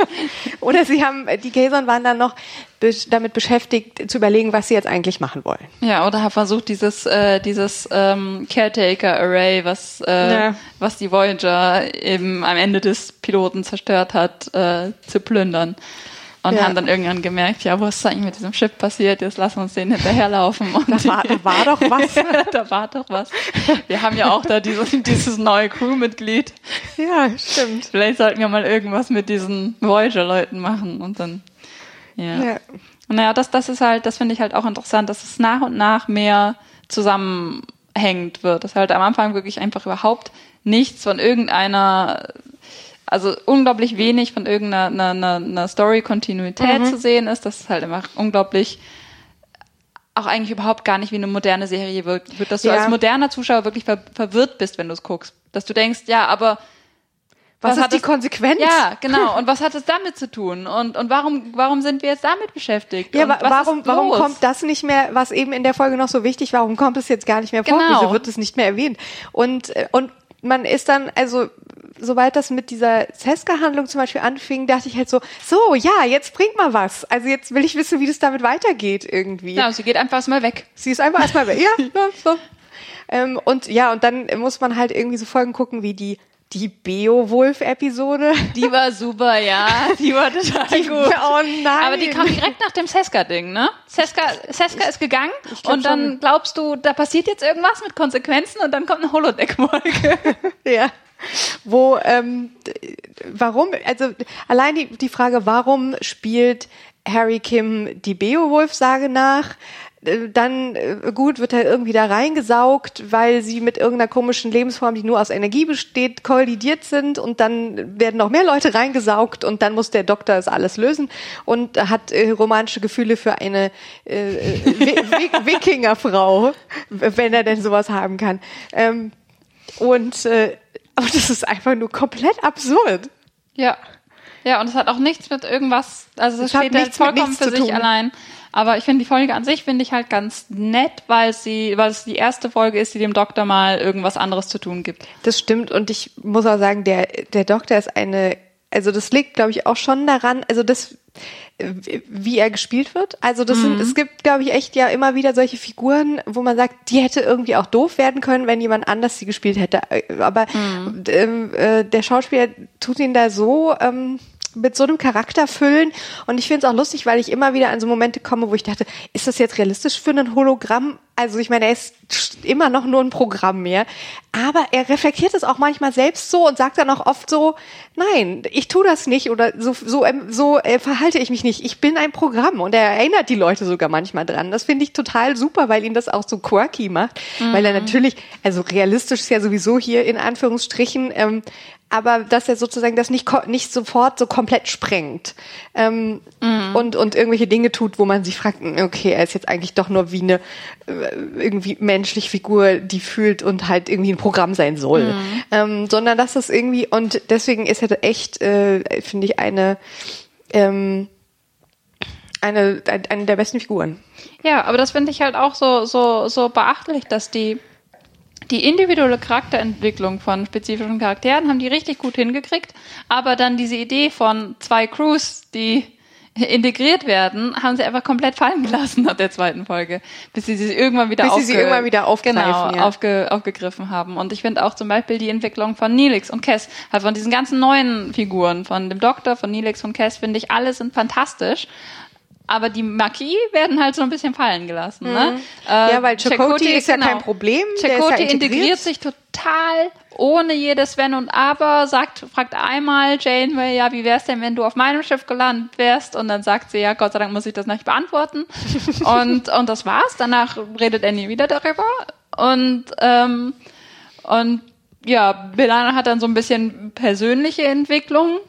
Oder sie haben, die Kazon waren dann noch damit beschäftigt, zu überlegen, was sie jetzt eigentlich machen wollen. Ja, oder habe versucht, dieses, äh, dieses ähm, Caretaker-Array, was, äh, Ja. was die Voyager eben am Ende des Piloten zerstört hat, äh, zu plündern. Und Ja. haben dann irgendwann gemerkt, ja, was ist eigentlich mit diesem Schiff passiert? Jetzt lassen wir uns den hinterherlaufen. Und Da war, da war doch was. da war doch was. Wir haben ja auch da dieses, dieses neue Crewmitglied. ja, stimmt. Vielleicht sollten wir mal irgendwas mit diesen Voyager-Leuten machen und dann, ja. Ja. Und naja, das, das ist halt, das finde ich halt auch interessant, dass es nach und nach mehr zusammenhängt wird. Dass halt am Anfang wirklich einfach überhaupt nichts von irgendeiner, also unglaublich wenig von irgendeiner einer, einer, Story-Kontinuität zu sehen ist. Das ist halt einfach unglaublich auch eigentlich überhaupt gar nicht wie eine moderne Serie wirkt, wird, dass du Ja. als moderner Zuschauer wirklich ver verwirrt bist, wenn du es guckst. Dass du denkst, ja, aber Was, Was ist hat die das- Konsequenz? ja, genau. Und was hat es damit zu tun? Und, und warum, warum sind wir jetzt damit beschäftigt? Ja, wa- warum, warum kommt das nicht mehr, was eben in der Folge noch so wichtig war, warum kommt es jetzt gar nicht mehr vor? Genau. Wieso wird es nicht mehr erwähnt? Und, äh, und man ist dann, also, sobald das mit dieser Seska-Handlung zum Beispiel anfing, dachte ich halt so, so, ja, jetzt bringt mal was. Also jetzt will ich wissen, wie das damit weitergeht irgendwie. Ja, sie geht einfach erstmal weg. Sie ist einfach erstmal weg. Ja, ja, so. Ähm, und ja, und dann muss man halt irgendwie so Folgen gucken, wie die, die Beowulf-Episode. Die war super, ja. Die war total gut. Oh nein. Aber die kam direkt nach dem Seska-Ding, ne? Seska, Seska ist gegangen glaub und dann schon. glaubst du, da passiert jetzt irgendwas mit Konsequenzen und dann kommt eine Holodeck-Folge. Ja. Wo, ähm, warum, also allein die, die Frage, warum spielt Harry Kim die Beowulf-Sage nach? Äh, Dann, äh, gut, wird er irgendwie da reingesaugt, weil sie mit irgendeiner komischen Lebensform, die nur aus Energie besteht, kollidiert sind und dann werden noch mehr Leute reingesaugt und dann muss der Doktor das alles lösen und hat äh, romantische Gefühle für eine äh, äh, Wi- Wi- Wikingerfrau, wenn er denn sowas haben kann. Ähm, und äh, aber das ist einfach nur komplett absurd. Ja. Ja, und es hat auch nichts mit irgendwas, also es steht halt vollkommen für sich allein. Aber ich finde die Folge an sich finde ich halt ganz nett, weil sie, weil es die erste Folge ist, die dem Doktor mal irgendwas anderes zu tun gibt. Das stimmt und ich muss auch sagen, der der Doktor ist eine, also das liegt, glaube ich, auch schon daran, also das wie er gespielt wird. Also das sind, es gibt, glaube ich, echt ja immer wieder solche Figuren, wo man sagt, die hätte irgendwie auch doof werden können, wenn jemand anders sie gespielt hätte. Äh, Aber ähm, äh, der Schauspieler tut ihn da so ähm, mit so einem Charakter füllen. Und ich finde es auch lustig, weil ich immer wieder an so Momente komme, wo ich dachte, ist das jetzt realistisch für ein Hologramm? Also ich meine, er ist immer noch nur ein Programm mehr. Aber er reflektiert es auch manchmal selbst so und sagt dann auch oft so, nein, ich tu das nicht oder so, so, ähm, so äh, verhalte ich mich nicht. Ich bin ein Programm. Und er erinnert die Leute sogar manchmal dran. Das finde ich total super, weil ihn das auch so quirky macht. Weil er natürlich, also realistisch ist ja sowieso hier in Anführungsstrichen, ähm, aber dass er sozusagen das nicht, nicht sofort so komplett sprengt ähm, und, und irgendwelche Dinge tut, wo man sich fragt, hm, okay, er ist jetzt eigentlich doch nur wie eine äh, irgendwie menschliche Figur, die fühlt und halt irgendwie ein Programm sein soll. Ähm, sondern dass das irgendwie, und deswegen ist er echt, äh, finde ich, eine, ähm, eine, ein- eine der besten Figuren. Ja, aber das finde ich halt auch so, so, so beachtlich, dass die, die individuelle Charakterentwicklung von spezifischen Charakteren haben die richtig gut hingekriegt, aber dann diese Idee von zwei Crews, die integriert werden, haben sie einfach komplett fallen gelassen nach der zweiten Folge, bis sie sie irgendwann wieder, Bis sie sie aufge- irgendwann wieder genau, ja. aufge aufgegriffen haben. Und ich finde auch zum Beispiel die Entwicklung von Neelix und Cass, halt von diesen ganzen neuen Figuren, von dem Doktor, von Neelix und Cass, finde ich, alle sind fantastisch. Aber die Marquis werden halt so ein bisschen fallen gelassen. Ne? Äh, Ja, weil Chakotay ist ja kein Problem, ist ja integriert. sich total ohne jedes Wenn und Aber, sagt, fragt einmal Janeway, ja, wie wär's denn, wenn du auf meinem Schiff gelandet wärst? Und dann sagt sie, ja, Gott sei Dank muss ich das nicht beantworten. und, und das war's. Danach redet er nie wieder darüber. Und, ähm, und ja, Belana hat dann so ein bisschen persönliche Entwicklung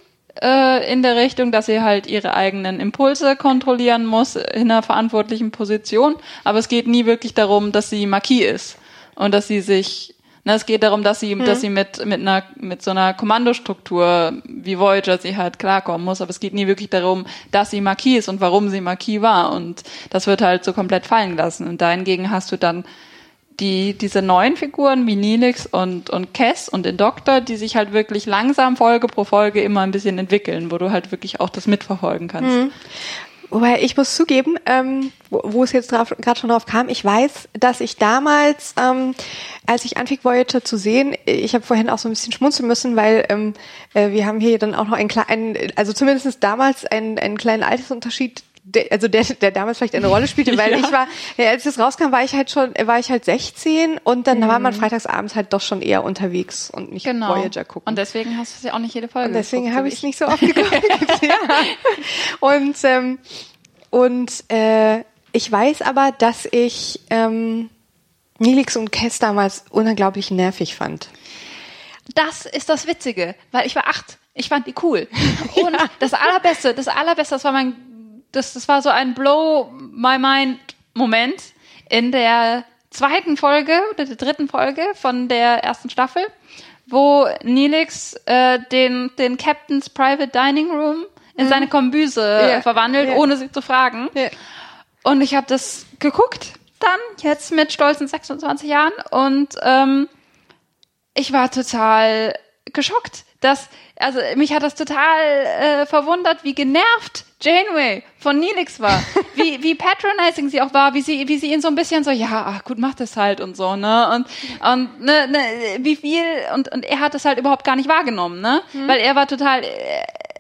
äh, in der Richtung, dass sie halt ihre eigenen Impulse kontrollieren muss in einer verantwortlichen Position. Aber es geht nie wirklich darum, dass sie Marquis ist und dass sie sich na, es geht darum, dass sie, hm. dass sie mit, mit einer, mit so einer Kommandostruktur wie Voyager sie halt klarkommen muss, aber es geht nie wirklich darum, dass sie Marquis ist und warum sie Marquis war und das wird halt so komplett fallen gelassen und dahingegen hast du dann die, diese neuen Figuren wie Nilix und, und Cass und den Doktor, die sich halt wirklich langsam Folge pro Folge immer ein bisschen entwickeln, wo du halt wirklich auch das mitverfolgen kannst. Mhm. Wobei ich muss zugeben, ähm, wo, wo es jetzt gerade schon drauf kam, ich weiß, dass ich damals, ähm, als ich anfing Voyager zu sehen, ich habe vorhin auch so ein bisschen schmunzeln müssen, weil ähm, äh, wir haben hier dann auch noch einen kleinen, also zumindest damals einen, einen kleinen Altersunterschied der, also der, der damals vielleicht eine Rolle spielte, weil ja. ich war, ja, als es rauskam, war ich halt schon, war ich halt 16 und dann mhm. war man freitagsabends halt doch schon eher unterwegs und nicht genau. Voyager gucken. Und deswegen hast du es ja auch nicht jede Folge Und deswegen habe ich es nicht so oft geguckt. ja. Und, ähm, und äh, ich weiß aber, dass ich ähm, Nilix und Kess damals unglaublich nervig fand. Das ist das Witzige, weil ich war acht. Ich fand die cool. Und ja. das allerbeste, das allerbeste, das war mein das, das war so ein Blow my mind Moment in der zweiten Folge oder der dritten Folge von der ersten Staffel, wo Neelix äh, den, den Captain's Private Dining Room in mhm. seine Kombüse yeah. verwandelt, yeah. ohne sie zu fragen. Yeah. Und ich habe das geguckt dann, jetzt mit stolzen 26 Jahren und ähm, ich war total geschockt, dass, also mich hat das total äh, verwundert, wie genervt Janeway von Neelix war, wie, wie patronizing sie auch war, wie sie, wie sie ihn so ein bisschen so, ja, ach gut, mach das halt und so, ne, und, und, ne, ne, wie viel, und, und er hat das halt überhaupt gar nicht wahrgenommen, ne, mhm. weil er war total,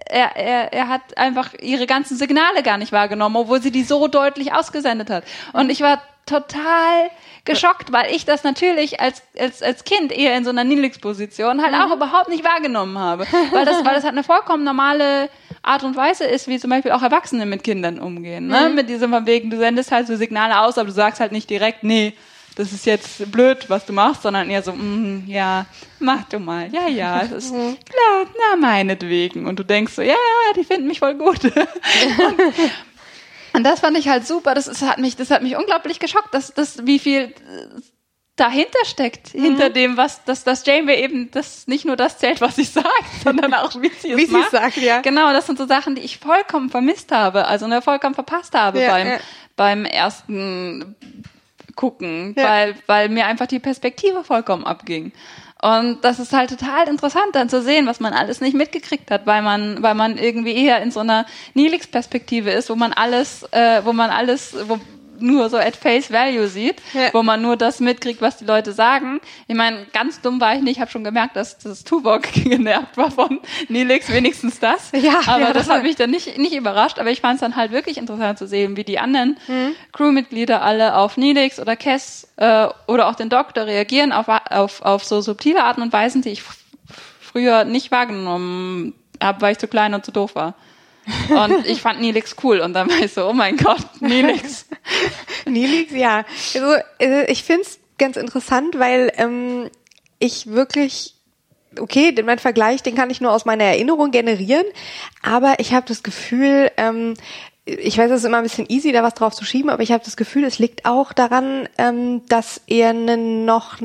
er, er, er hat einfach ihre ganzen Signale gar nicht wahrgenommen, obwohl sie die so deutlich ausgesendet hat. Und ich war total geschockt, weil ich das natürlich als, als, als Kind eher in so einer Nilix-Position halt auch mhm. überhaupt nicht wahrgenommen habe. Weil das, weil das halt eine vollkommen normale Art und Weise ist, wie zum Beispiel auch Erwachsene mit Kindern umgehen. Ne? Mhm. Mit diesem Wegen, du sendest halt so Signale aus, aber du sagst halt nicht direkt, nee, das ist jetzt blöd, was du machst, sondern eher so, mm, ja, mach du mal, ja, ja, das ist mhm. klar, na, meinetwegen. Und du denkst so, ja, ja, die finden mich voll gut. und, und das fand ich halt super. Das, das hat mich, das hat mich unglaublich geschockt, dass, dass wie viel dahinter steckt, mhm. hinter dem, was, dass das Janeway eben das nicht nur das zählt, was sie sagt, sondern auch wie sie es wie macht. sagt, ja. Genau, das sind so Sachen, die ich vollkommen vermisst habe, also ne, vollkommen verpasst habe ja, beim, ja. beim ersten Gucken, ja. weil, weil mir einfach die Perspektive vollkommen abging. Und das ist halt total interessant dann zu sehen, was man alles nicht mitgekriegt hat, weil man, weil man irgendwie eher in so einer Nilix-Perspektive ist, wo man alles, äh, wo man alles, wo, nur so at face value sieht, ja. wo man nur das mitkriegt, was die Leute sagen. Ich meine, ganz dumm war ich nicht, ich habe schon gemerkt, dass das Tuvok genervt war von Nilix, wenigstens das. Ja, aber ja, das, das hat mich dann nicht, nicht überrascht, aber ich fand es dann halt wirklich interessant zu sehen, wie die anderen mhm. Crewmitglieder alle auf Nilix oder Cass äh, oder auch den Doktor reagieren auf, auf, auf so subtile Arten und Weisen, die ich früher nicht wahrgenommen habe, weil ich zu klein und zu doof war. Und ich fand Nilix cool und dann war ich so, oh mein Gott, Nilix. Nilix, ja. Also, äh, ich find's ganz interessant, weil ähm, ich wirklich okay, mein Vergleich, den kann ich nur aus meiner Erinnerung generieren, aber ich habe das Gefühl, ähm, ich weiß, es ist immer ein bisschen easy, da was drauf zu schieben, aber ich habe das Gefühl, es liegt auch daran, ähm, dass er noch,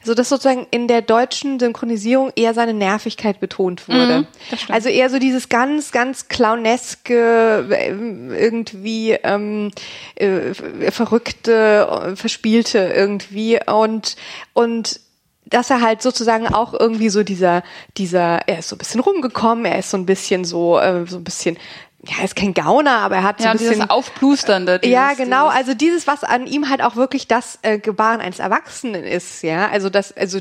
also dass sozusagen in der deutschen Synchronisierung eher seine Nervigkeit betont wurde. Mhm, also eher so dieses ganz, ganz clowneske, äh, irgendwie ähm, äh, verrückte, verspielte irgendwie und und dass er halt sozusagen auch irgendwie so dieser, dieser, er ist so ein bisschen rumgekommen, er ist so ein bisschen so, äh, so ein bisschen ja, er ist kein Gauner, aber er hat so ja, ein bisschen dieses Aufplusternde. Dieses, ja, genau. Also dieses, was an ihm halt auch wirklich das äh, Gebaren eines Erwachsenen ist, ja. Also das, also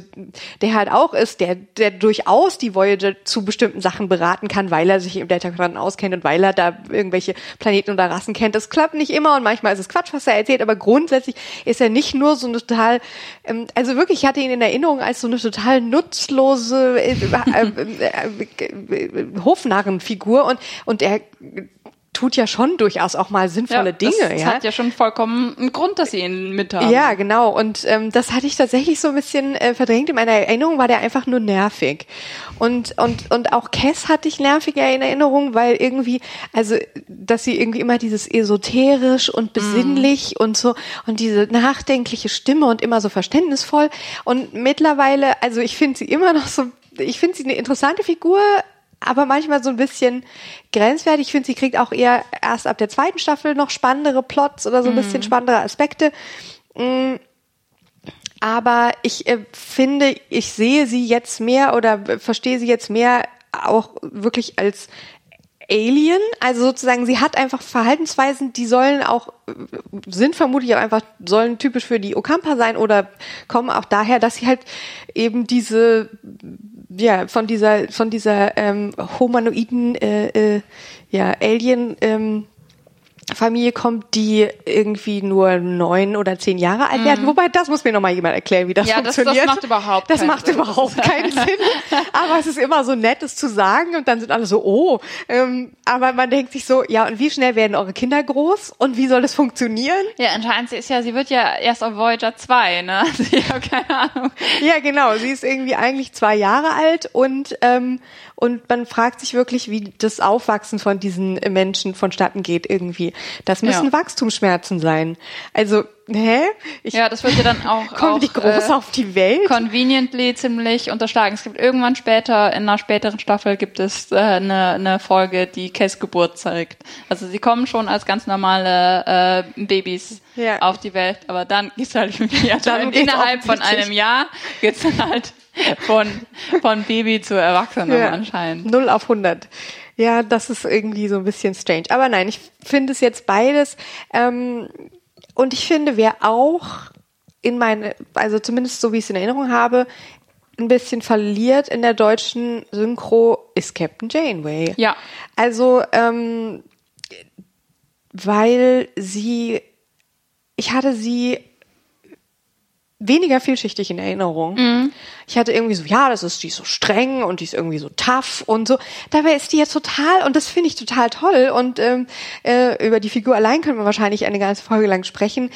der halt auch ist, der, der durchaus die Voyager zu bestimmten Sachen beraten kann, weil er sich im Delta-Quadranten auskennt und weil er da irgendwelche Planeten oder Rassen kennt. Das klappt nicht immer und manchmal ist es Quatsch, was er erzählt, aber grundsätzlich ist er nicht nur so eine total, ähm, also wirklich, ich hatte ihn in Erinnerung als so eine total nutzlose äh, äh, äh, äh, Hofnarrenfigur und und er tut ja schon durchaus auch mal sinnvolle ja, Dinge. Das ja? hat ja schon vollkommen einen Grund, dass sie ihn mit haben. Ja, genau. Und ähm, das hatte ich tatsächlich so ein bisschen äh, verdrängt. In meiner Erinnerung war der einfach nur nervig. Und, und, und auch Cass hatte ich nerviger in Erinnerung, weil irgendwie, also, dass sie irgendwie immer dieses esoterisch und besinnlich mm. und so und diese nachdenkliche Stimme und immer so verständnisvoll. Und mittlerweile, also ich finde sie immer noch so, ich finde sie eine interessante Figur, aber manchmal so ein bisschen grenzwertig. Ich finde, sie kriegt auch eher erst ab der zweiten Staffel noch spannendere Plots oder so ein bisschen mhm. spannendere Aspekte. Mm. Aber ich äh, finde, ich sehe sie jetzt mehr oder verstehe sie jetzt mehr auch wirklich als Alien. Also sozusagen, sie hat einfach Verhaltensweisen, die sollen auch, sind vermutlich auch einfach, sollen typisch für die Okampa sein oder kommen auch daher, dass sie halt eben diese ja, von dieser, von dieser ähm, humanoiden äh, äh, ja, Alien ähm, Familie kommt, die irgendwie nur neun oder zehn Jahre alt werden. Mhm. Wobei, das muss mir noch mal jemand erklären, wie das ja, funktioniert. Das, das macht überhaupt Das macht Sinn. überhaupt keinen Sinn. Aber es ist immer so nett, es zu sagen und dann sind alle so, oh. Ähm, aber man denkt sich so, ja, und wie schnell werden eure Kinder groß und wie soll das funktionieren? Ja, anscheinend sie ist ja, sie wird ja erst auf Voyager 2, ne? Ich habe keine Ahnung. Ja, genau. Sie ist irgendwie eigentlich zwei Jahre alt und ähm, und man fragt sich wirklich, wie das Aufwachsen von diesen Menschen vonstatten geht irgendwie. Das müssen ja. Wachstumsschmerzen sein. Also, hä? Ich, ja, das wird ja dann auch, kommen die groß äh, auf die Welt? Conveniently ziemlich unterschlagen. Es gibt irgendwann später, in einer späteren Staffel gibt es äh, eine, eine Folge, die Case Geburt zeigt. Also sie kommen schon als ganz normale äh, Babys ja. auf die Welt, aber dann geht's halt ja, dann innerhalb von einem Jahr geht's dann halt von, von Baby zu Erwachsenem ja, anscheinend. Null auf 100. Ja, das ist irgendwie so ein bisschen strange. Aber nein, ich finde es jetzt beides. Ähm, und ich finde, wer auch in meine, also zumindest so wie ich es in Erinnerung habe, ein bisschen verliert in der deutschen Synchro, ist Captain Janeway. Ja. Also, ähm, weil sie, ich hatte sie weniger vielschichtig in Erinnerung. Mhm. Ich hatte irgendwie so, ja, das ist die ist so streng und die ist irgendwie so tough und so. Dabei ist die jetzt total und das finde ich total toll und ähm, äh, über die Figur allein können wir wahrscheinlich eine ganze Folge lang sprechen,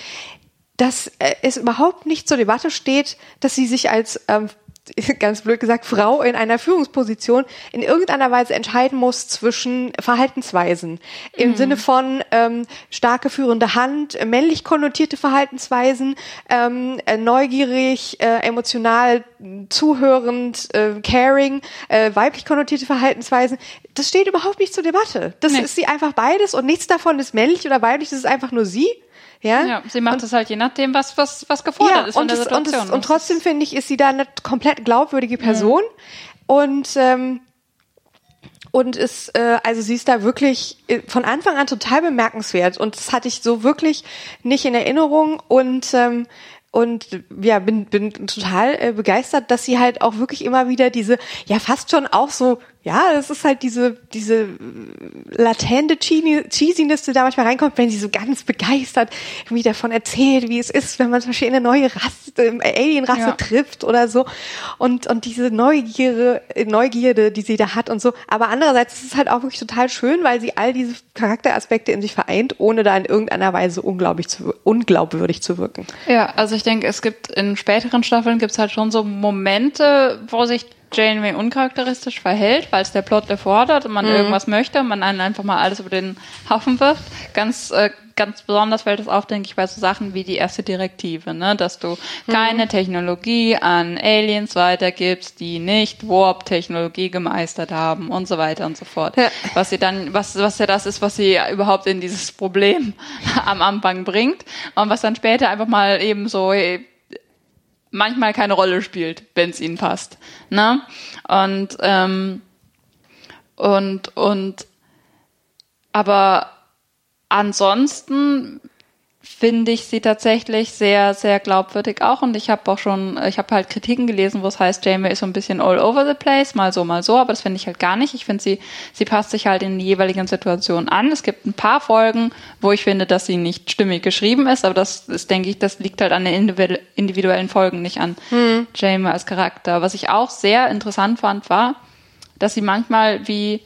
dass äh, es überhaupt nicht zur Debatte steht, dass sie sich als ähm, ganz blöd gesagt, Frau in einer Führungsposition in irgendeiner Weise entscheiden muss zwischen Verhaltensweisen. Im mhm. Sinne von ähm, starke führende Hand, männlich konnotierte Verhaltensweisen, ähm, äh, neugierig, äh, emotional, zuhörend, äh, caring, äh, weiblich konnotierte Verhaltensweisen. Das steht überhaupt nicht zur Debatte. Das nee. ist sie einfach beides und nichts davon ist männlich oder weiblich, das ist einfach nur sie. Ja, ja sie macht es halt je nachdem, was, was, was gefordert ja, ist und der das, Situation. Und, das, und trotzdem finde ich, ist sie da eine komplett glaubwürdige Person. Mhm. Und ähm, und ist äh, also sie ist da wirklich äh, von Anfang an total bemerkenswert und das hatte ich so wirklich nicht in Erinnerung und ähm, und ja bin bin total äh, begeistert, dass sie halt auch wirklich immer wieder diese ja fast schon auch so ja, das ist halt diese, diese latente Cheesiness, die da manchmal reinkommt, wenn sie so ganz begeistert irgendwie davon erzählt, wie es ist, wenn man zum Beispiel eine neue Rasse, Alien-Rasse ja. trifft oder so. Und, und diese Neugierde, Neugierde, die sie da hat und so. Aber andererseits ist es halt auch wirklich total schön, weil sie all diese Charakteraspekte in sich vereint, ohne da in irgendeiner Weise unglaublich zu, unglaubwürdig zu wirken. Ja, also ich denke, es gibt in späteren Staffeln gibt es halt schon so Momente, wo sich Janeway uncharakteristisch verhält, weil es der Plot erfordert und man mhm. irgendwas möchte und man einen einfach mal alles über den Haufen wirft. Ganz, äh, ganz besonders fällt es auf, denke ich, bei so Sachen wie die erste Direktive, ne? dass du mhm. keine Technologie an Aliens weitergibst, die nicht Warp-Technologie gemeistert haben und so weiter und so fort. Ja. Was sie dann, was, was ja das ist, was sie überhaupt in dieses Problem am Anfang bringt und was dann später einfach mal eben so manchmal keine Rolle spielt, wenn es ihnen passt. Ne? Und, ähm, und, und, aber ansonsten finde ich sie tatsächlich sehr, sehr glaubwürdig auch. Und ich habe auch schon, ich habe halt Kritiken gelesen, wo es heißt, Jamie ist so ein bisschen all over the place, mal so, mal so, aber das finde ich halt gar nicht. Ich finde sie, sie passt sich halt in die jeweiligen Situationen an. Es gibt ein paar Folgen, wo ich finde, dass sie nicht stimmig geschrieben ist, aber das ist, denke ich, das liegt halt an den individuellen Folgen, nicht an hm. Jamie als Charakter. Was ich auch sehr interessant fand, war, dass sie manchmal wie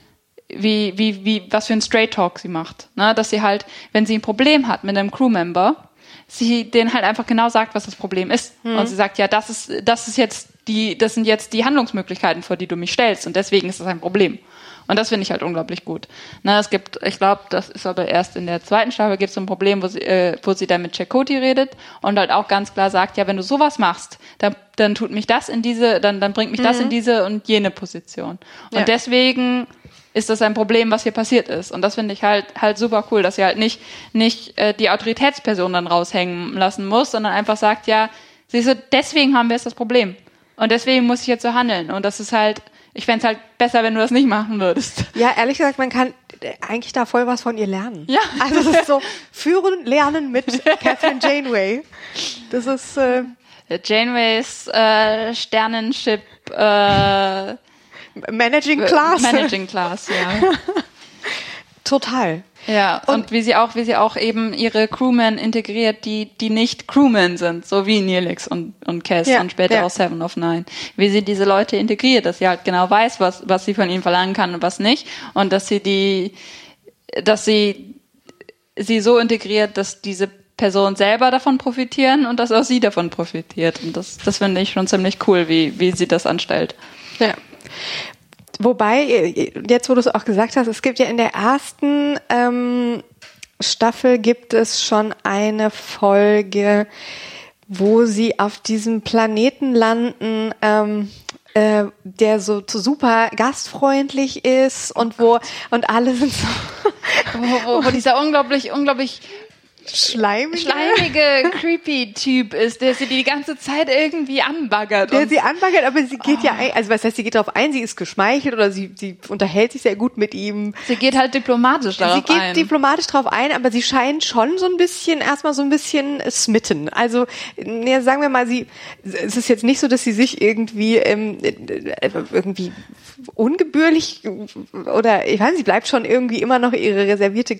wie, wie, wie, was für ein Straight Talk sie macht. Ne? Dass sie halt, wenn sie ein Problem hat mit einem Crewmember, sie denen halt einfach genau sagt, was das Problem ist. Mhm. Und sie sagt, ja, das ist, das ist jetzt die, das sind jetzt die Handlungsmöglichkeiten, vor die du mich stellst. Und deswegen ist das ein Problem. Und das finde ich halt unglaublich gut. Ne, es gibt, ich glaube, das ist aber erst in der zweiten Staffel gibt es ein Problem, wo sie, äh, wo sie dann mit Chakoti redet und halt auch ganz klar sagt, ja, wenn du sowas machst, dann, dann tut mich das in diese, dann, dann bringt mich mhm. das in mhm. diese und jene Position. Und ja. deswegen ist das ein Problem, was hier passiert ist. Und das finde ich halt halt super cool, dass sie halt nicht nicht äh, die Autoritätsperson dann raushängen lassen muss, sondern einfach sagt, ja, siehst du, deswegen haben wir jetzt das Problem. Und deswegen muss ich jetzt so handeln. Und das ist halt, ich fände es halt besser, wenn du das nicht machen würdest. Ja, ehrlich gesagt, man kann eigentlich da voll was von ihr lernen. Ja. Also es ist so, führen, lernen mit Catherine Janeway. Das ist äh, Janeways äh, Sternenship äh, Managing Class. Managing Class, ja. Total. Ja, und, und, wie sie auch, wie sie auch eben ihre Crewmen integriert, die, die nicht Crewmen sind, so wie Neelix und, und Cass ja, und später ja. auch Seven of Nine. Wie sie diese Leute integriert, dass sie halt genau weiß, was, was sie von ihnen verlangen kann und was nicht. Und dass sie die, dass sie, sie so integriert, dass diese Person selber davon profitieren und dass auch sie davon profitiert. Und das, das finde ich schon ziemlich cool, wie, wie sie das anstellt. Ja. Wobei, jetzt wo du es auch gesagt hast, es gibt ja in der ersten ähm, Staffel gibt es schon eine Folge, wo sie auf diesem Planeten landen, ähm, äh, der so super gastfreundlich ist und wo und alle sind so wo, wo, wo dieser unglaublich unglaublich schleimige, schleimige creepy Typ ist, der sie die ganze Zeit irgendwie anbaggert. Der sie anbaggert, aber sie geht oh. ja ein, also was heißt, sie geht darauf ein, sie ist geschmeichelt oder sie, sie unterhält sich sehr gut mit ihm. Sie geht halt diplomatisch darauf ein. Sie geht ein. diplomatisch darauf ein, aber sie scheint schon so ein bisschen, erstmal so ein bisschen smitten. Also, ja, sagen wir mal, sie, es ist jetzt nicht so, dass sie sich irgendwie, ähm, irgendwie ungebührlich oder ich weiß nicht, sie bleibt schon irgendwie immer noch ihre reservierte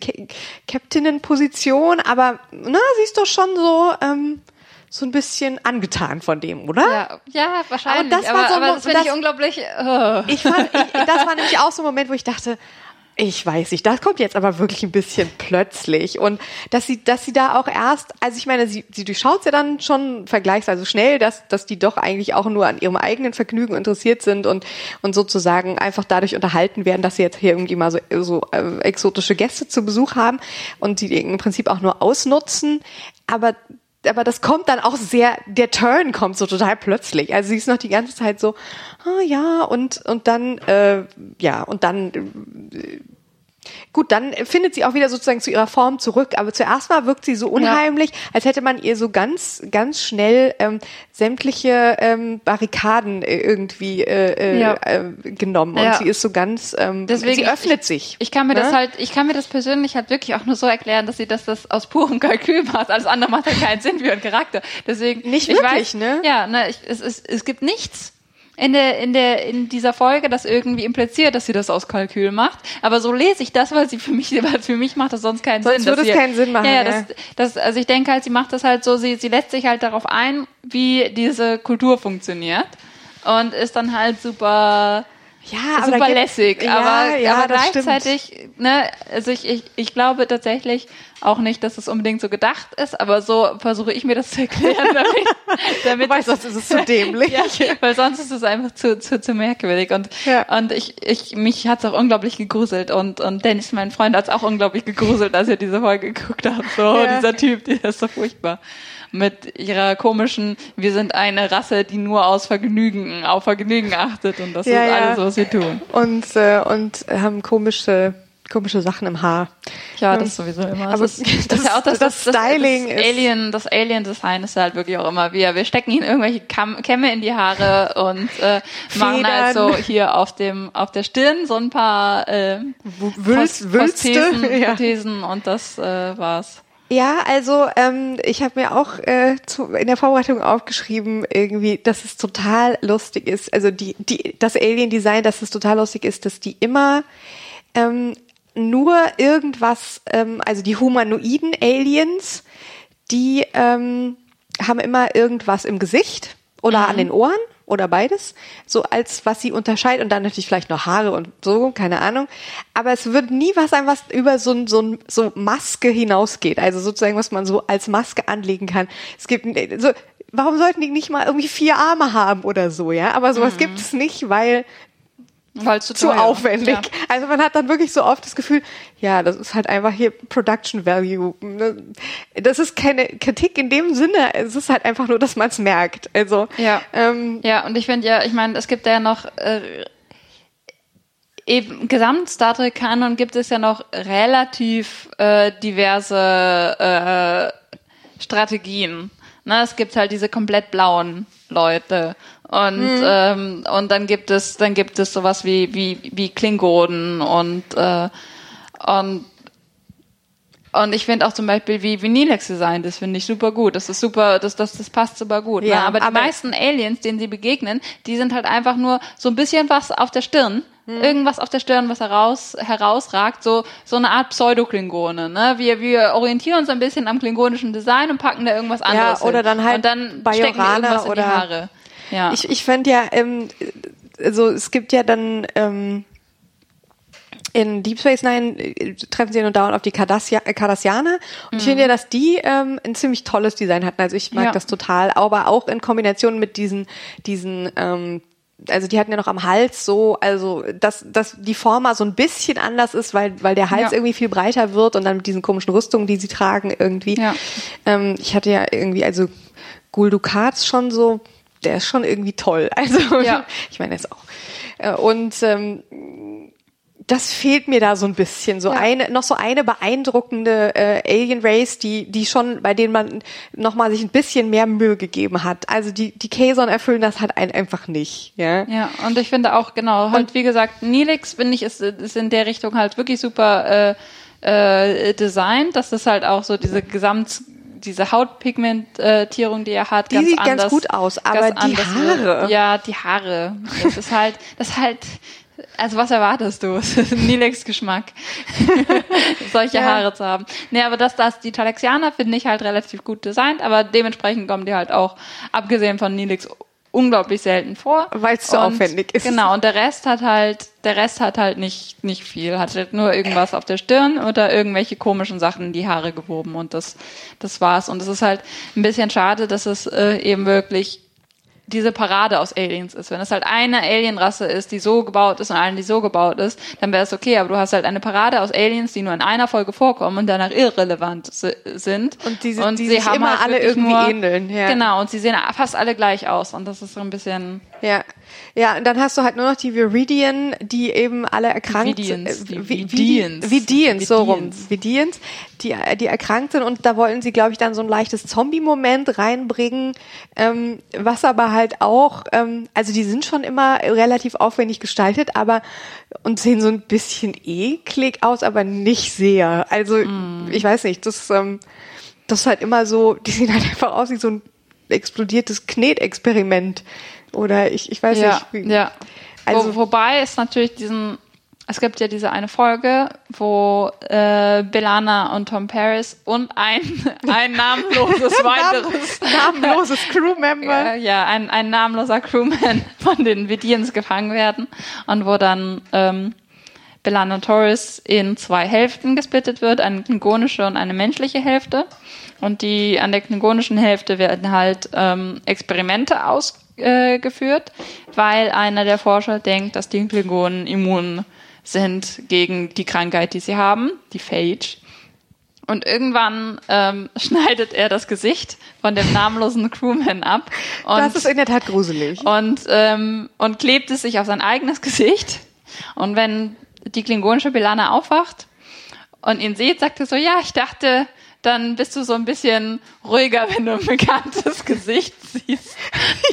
Captainenposition, aber na, sie ist doch schon so ähm, so ein bisschen angetan von dem, oder? Ja, ja wahrscheinlich. Aber das war so, aber das finde ich unglaublich. Oh. Ich fand, ich, das war nämlich auch so ein Moment, wo ich dachte, ich weiß nicht, das kommt jetzt aber wirklich ein bisschen plötzlich. Und dass sie, dass sie da auch erst, also ich meine, sie, sie durchschaut ja dann schon vergleichsweise schnell, dass, dass die doch eigentlich auch nur an ihrem eigenen Vergnügen interessiert sind und, und sozusagen einfach dadurch unterhalten werden, dass sie jetzt hier irgendwie mal so, so äh, exotische Gäste zu Besuch haben und die im Prinzip auch nur ausnutzen. Aber aber das kommt dann auch sehr, der Turn kommt so total plötzlich. Also sie ist noch die ganze Zeit so, ah ja, und, und dann, äh, ja, und dann, äh, gut, dann findet sie auch wieder sozusagen zu ihrer Form zurück. Aber zuerst mal wirkt sie so unheimlich, ja. als hätte man ihr so ganz, ganz schnell ähm, sämtliche ähm, Barrikaden äh, irgendwie äh, äh, ja. äh, genommen. Und ja. sie ist so ganz, ähm, Deswegen, sie öffnet ich, sich. Ich kann mir ne? das halt, ich kann mir das persönlich halt wirklich auch nur so erklären, dass sie das, das aus purem Kalkül macht. Alles andere macht halt keinen Sinn für ihren Charakter. Deswegen, nicht wirklich, weiß, ne? Ja, ne, ich, es, es, es gibt nichts in der, in der, in dieser Folge das irgendwie impliziert, dass sie das aus Kalkül macht. Aber so lese ich das, weil sie für mich, weil für mich macht das sonst keinen sonst Sinn. Sonst würde es keinen Sinn machen. Ja, ja, das, das, also ich denke halt, sie macht das halt so, sie, sie lässt sich halt darauf ein, wie diese Kultur funktioniert. Und ist dann halt super, ja, super aber lässig, ja, aber, ja, aber gleichzeitig, ne, also ich, ich, ich glaube tatsächlich auch nicht, dass es unbedingt so gedacht ist, aber so versuche ich mir das zu erklären, damit, damit Wobei, sonst ist es zu dämlich. ja, weil sonst ist es einfach zu, zu, zu merkwürdig. Und, ja. und ich, ich, mich hat's auch unglaublich gegruselt und, und Dennis, mein Freund, hat's auch unglaublich gegruselt, als er diese Folge geguckt hat, so, dieser Typ, der ist so furchtbar mit ihrer komischen, wir sind eine Rasse, die nur aus Vergnügen, auf Vergnügen achtet und das ja, ist alles, was wir tun. Und, äh, und haben komische komische Sachen im Haar. Ja, das sowieso immer. Aber das, ist, das, das, ja auch das, das, das Styling das, Alien, das Alien Design ist halt wirklich auch immer wieder. Wir stecken ihnen irgendwelche Kam Kämme in die Haare und äh, machen halt so hier auf dem auf der Stirn so ein paar äh, Wülst, Prothesen, ja. Prothesen und das äh, war's. Ja, also ähm, ich habe mir auch äh, zu, in der Vorbereitung aufgeschrieben, irgendwie, dass es total lustig ist. Also die, die, das Alien-Design, dass es total lustig ist, dass die immer ähm, nur irgendwas, ähm, also die humanoiden Aliens, die ähm, haben immer irgendwas im Gesicht oder mhm. an den Ohren oder beides, so als was sie unterscheidet und dann natürlich vielleicht noch Haare und so, keine Ahnung. Aber es wird nie was sein, was über so ein, so ein, so Maske hinausgeht. Also sozusagen, was man so als Maske anlegen kann. Es gibt, so, warum sollten die nicht mal irgendwie vier Arme haben oder so, ja? Aber sowas mhm. gibt es nicht, weil weil zu, zu aufwendig. Ja. Also man hat dann wirklich so oft das Gefühl, ja, das ist halt einfach hier Production Value. Das ist keine Kritik in dem Sinne. Es ist halt einfach nur, dass man es merkt. Also ja, ähm, ja. Und ich finde ja, ich meine, es gibt ja noch äh, eben gesamt Star Trek Kanon gibt es ja noch relativ äh, diverse äh, Strategien. Ne, es gibt halt diese komplett blauen Leute und mhm. ähm, und dann gibt es dann gibt es sowas wie wie wie Klingonen und äh, und und ich finde auch zum Beispiel, wie, wie Nilex designt ist, finde ich super gut. Das ist super, das, das, das passt super gut. Ja, ne? aber, aber die meisten Aliens, denen sie begegnen, die sind halt einfach nur so ein bisschen was auf der Stirn. Hm. Irgendwas auf der Stirn, was heraus, herausragt, so, so eine Art Pseudo-Klingone, ne? Wir, wir orientieren uns ein bisschen am klingonischen Design und packen da irgendwas anderes Ja, oder dann halt und dann stecken wir irgendwas oder, in die Haare. Ja. Ich, ich fände ja, ähm, also es gibt ja dann ähm, in Deep Space Nine äh, treffen sie nur dauernd auf die Cardassianer. Und mhm. ich finde ja, dass die ähm, ein ziemlich tolles Design hatten. Also ich mag ja. das total, aber auch in Kombination mit diesen, diesen ähm, also die hatten ja noch am Hals so, also dass, dass die Forma so ein bisschen anders ist, weil, weil der Hals ja. irgendwie viel breiter wird und dann mit diesen komischen Rüstungen, die sie tragen, irgendwie. Ja. Ähm, ich hatte ja irgendwie, also Gul Dukat schon so der ist schon irgendwie toll. Also ja. ich meine jetzt auch. Äh, und ähm, das fehlt mir da so ein bisschen. So ja. eine, noch so eine beeindruckende äh, Alien Race, die, die schon, bei denen man nochmal sich ein bisschen mehr Mühe gegeben hat. Also die, die Kason erfüllen das halt ein, einfach nicht. Ja, ja und ich finde auch, genau, halt, und, wie gesagt, Nilix, finde ich, ist, ist in der Richtung halt wirklich super äh, äh, designt. Das ist halt auch so diese Gesamt diese Hautpigmentierung, die er hat, die ganz sieht anders, ganz gut aus, aber die Haare. Ja, die Haare. Das ist halt, das ist halt, also was erwartest du? Nilex Geschmack. Solche ja. Haare zu haben. Nee, aber das, das, die Talaxianer finde ich halt relativ gut designt, aber dementsprechend kommen die halt auch, abgesehen von Nilex, unglaublich selten vor. Weil es so aufwendig ist. Genau, und der Rest hat halt, der Rest hat halt nicht, nicht viel. Hat halt nur irgendwas auf der Stirn oder irgendwelche komischen Sachen in die Haare gewoben und das, das war's. Und es ist halt ein bisschen schade, dass es äh, eben wirklich diese Parade aus Aliens ist. Wenn es halt eine Alienrasse ist, die so gebaut ist und eine, die so gebaut ist, dann wäre es okay. Aber du hast halt eine Parade aus Aliens, die nur in einer Folge vorkommen und danach irrelevant sind. Und, diese, und die sie haben immer halt alle irgendwie nur, ähneln. Ja. Genau, und sie sehen fast alle gleich aus. Und das ist so ein bisschen... Ja, ja, und dann hast du halt nur noch die Viridian, die eben alle erkrankt sind. Äh, Vidians. Vidians, so rum. Vidians, die, die erkrankt sind und da wollten sie, glaube ich, dann so ein leichtes Zombie-Moment reinbringen, ähm, was aber halt auch, ähm, also die sind schon immer relativ aufwendig gestaltet, aber und sehen so ein bisschen eklig aus, aber nicht sehr. Also mm. ich weiß nicht, das, ähm, das ist halt immer so, die sehen halt einfach aus wie so ein explodiertes Knetexperiment. Oder ich, ich weiß ja, nicht. Ja. Also, Wo, wobei es natürlich diesen, es gibt ja diese eine Folge, wo äh, Belana und Tom Paris und ein, ein namenloses weiteres namenloses Crewmember. Äh, ja, ein, ein namenloser Crewman von den Vidians gefangen werden und wo dann ähm, Belana Torres in zwei Hälften gesplittet wird, eine klingonische und eine menschliche Hälfte. Und die an der klingonischen Hälfte werden halt ähm, Experimente ausgeführt, äh, weil einer der Forscher denkt, dass die Klingonen immun sind gegen die Krankheit, die sie haben, die Phage. Und irgendwann ähm, schneidet er das Gesicht von dem namenlosen Crewman ab. Und, das ist in der Tat gruselig. Und, ähm, und klebt es sich auf sein eigenes Gesicht. Und wenn die klingonische Belana aufwacht und ihn sieht, sagt er so, ja, ich dachte, dann bist du so ein bisschen ruhiger, wenn du ein bekanntes Gesicht siehst.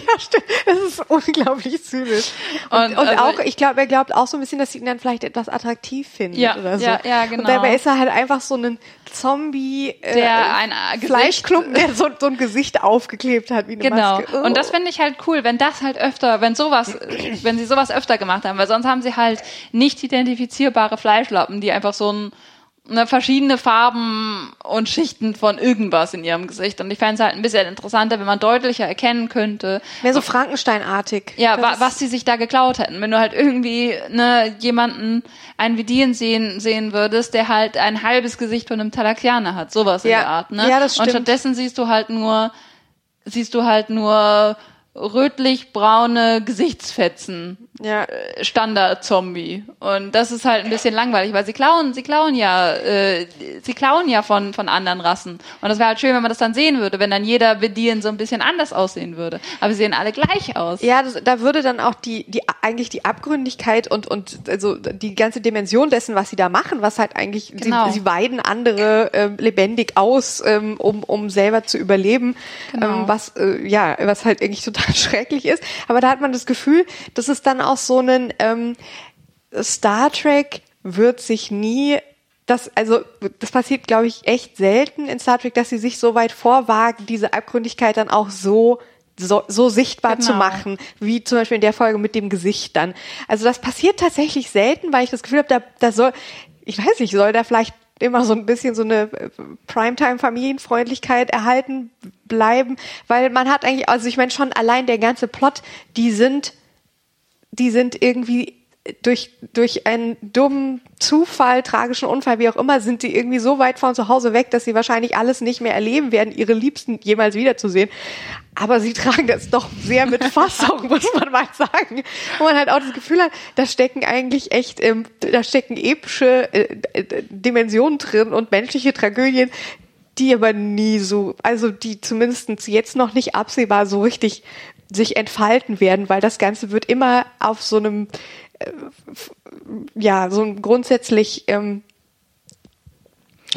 ja, stimmt. Das ist unglaublich zynisch. Und, und, und also, auch, ich glaube, er glaubt auch so ein bisschen, dass sie ihn dann vielleicht etwas attraktiv findet ja, oder so. Ja, ja, genau. Und dabei ist er halt einfach so ein Zombie, äh, der ein Fleischklumpen, der so, so ein Gesicht aufgeklebt hat wie eine genau. Maske. Oh. Und das finde ich halt cool, wenn das halt öfter, wenn sowas, wenn sie sowas öfter gemacht haben, weil sonst haben sie halt nicht identifizierbare Fleischlappen, die einfach so ein ne, verschiedene Farben und Schichten von irgendwas in ihrem Gesicht. Und ich fände es halt ein bisschen interessanter, wenn man deutlicher erkennen könnte. Mehr so Frankensteinartig. Ja, wa was sie sich da geklaut hätten. Wenn du halt irgendwie ne, jemanden, einen Vidien sehen, sehen würdest, der halt ein halbes Gesicht von einem Talakianer hat. Sowas Ja. in der Art. Ne? Ja, das Und stimmt. stattdessen siehst du halt nur, siehst du halt nur rötlich-braune Gesichtsfetzen. Ja. Standard-Zombie. Und das ist halt ein bisschen langweilig, weil sie klauen, sie klauen ja, äh, sie klauen ja von, von anderen Rassen. Und das wäre halt schön, wenn man das dann sehen würde, wenn dann jeder Bedienen so ein bisschen anders aussehen würde. Aber sie sehen alle gleich aus. Ja, das, da würde dann auch die, die eigentlich die Abgründigkeit und und also die ganze Dimension dessen, was sie da machen, was halt eigentlich Genau. sie, sie weiden andere ähm, lebendig aus, ähm, um um selber zu überleben, Genau. ähm, was äh, ja was halt eigentlich total schrecklich ist. Aber da hat man das Gefühl, dass es dann auch so einen ähm, Star Trek wird sich nie das, also, das passiert, glaube ich, echt selten in Star Trek, dass sie sich so weit vorwagen, diese Abgründigkeit dann auch so, so, so sichtbar zu Genau. machen, wie zum Beispiel in der Folge mit dem Gesicht dann. Also, das passiert tatsächlich selten, weil ich das Gefühl habe, da, da soll, ich weiß nicht, soll da vielleicht immer so ein bisschen so eine äh, Primetime-Familienfreundlichkeit erhalten bleiben, weil man hat eigentlich, also ich meine schon allein der ganze Plot, die sind die sind irgendwie durch, durch einen dummen Zufall, tragischen Unfall, wie auch immer, sind die irgendwie so weit von zu Hause weg, dass sie wahrscheinlich alles nicht mehr erleben werden, ihre Liebsten jemals wiederzusehen. Aber sie tragen das doch sehr mit Fassung, muss man mal sagen. Und man halt auch das Gefühl hat, da stecken eigentlich echt, ähm, da stecken epische äh, äh, Dimensionen drin und menschliche Tragödien, die aber nie so, also die zumindest jetzt noch nicht absehbar so richtig sich entfalten werden, weil das Ganze wird immer auf so einem, ja, so grundsätzlich ähm,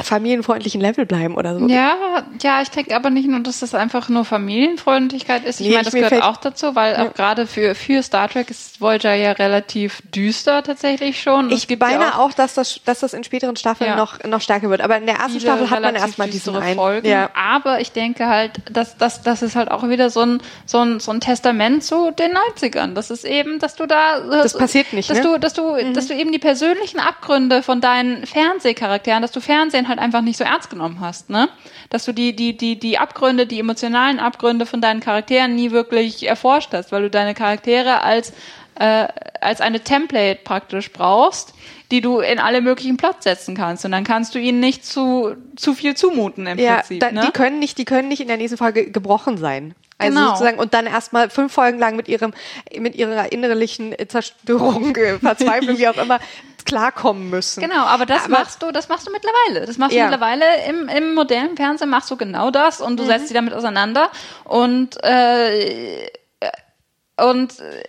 familienfreundlichen Level bleiben oder so. Ja, ja, ich denke aber nicht nur, dass das einfach nur Familienfreundlichkeit ist. Ich Nee, meine, das gehört auch dazu, weil auch gerade für, für Star Trek ist Voyager ja relativ düster tatsächlich schon. Ich meine auch, dass das, dass das in späteren Staffeln Ja. noch, noch stärker wird. Aber in der ersten Staffel hat man erstmal diesen düstere einen. Folgen. Ja. Aber ich denke halt, dass das, das ist halt auch wieder so ein, so ein, so ein Testament zu den 90ern. Das ist eben, dass du da, Das passiert nicht, dass ne? du, dass du, dass du eben die persönlichen Abgründe von deinen Fernsehcharakteren, dass du Fernsehen halt einfach nicht so ernst genommen hast, ne? Dass du die, die, die, die Abgründe, die emotionalen Abgründe von deinen Charakteren nie wirklich erforscht hast, weil du deine Charaktere als, äh, als eine Template praktisch brauchst, die du in alle möglichen Plots setzen kannst. Und dann kannst du ihnen nicht zu, zu viel zumuten im Ja, Prinzip. da, ne? die können nicht, die können nicht in der nächsten Folge gebrochen sein. Also Genau. sozusagen und dann erstmal fünf Folgen lang mit ihrem, mit ihrer innerlichen Zerstörung, äh, Verzweiflung, wie auch immer, klarkommen müssen. Genau, aber das Aber- machst du, das machst du mittlerweile. Das machst Ja. du mittlerweile im, im modernen Fernsehen machst du genau das Mhm. und du setzt dich damit auseinander und äh, und äh,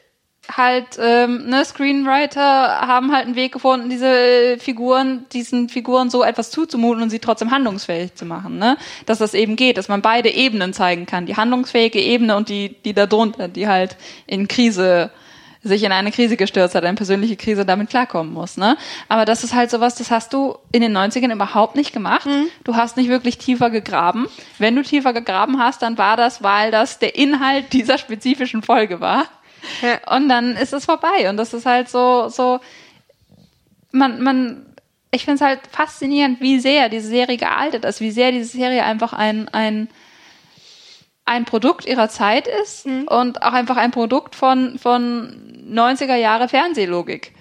halt ähm, ne Screenwriter haben halt einen Weg gefunden, diese Figuren, diesen Figuren so etwas zuzumuten und sie trotzdem handlungsfähig zu machen, ne? Dass das eben geht, dass man beide Ebenen zeigen kann, die handlungsfähige Ebene und die die da drunter, die halt in Krise sich in eine Krise gestürzt hat, eine persönliche Krise, damit klarkommen muss. Ne? Aber das ist halt sowas, das hast du in den 90ern überhaupt nicht gemacht. Du hast nicht wirklich tiefer gegraben. Wenn du tiefer gegraben hast, dann war das, weil das der Inhalt dieser spezifischen Folge war. Ja. Und dann ist es vorbei. Und das ist halt so, so, man, man, ich finde es halt faszinierend, wie sehr diese Serie gealtert ist, wie sehr diese Serie einfach ein, ein, ein Produkt ihrer Zeit ist und auch einfach ein Produkt von, von 90er Jahre Fernsehlogik.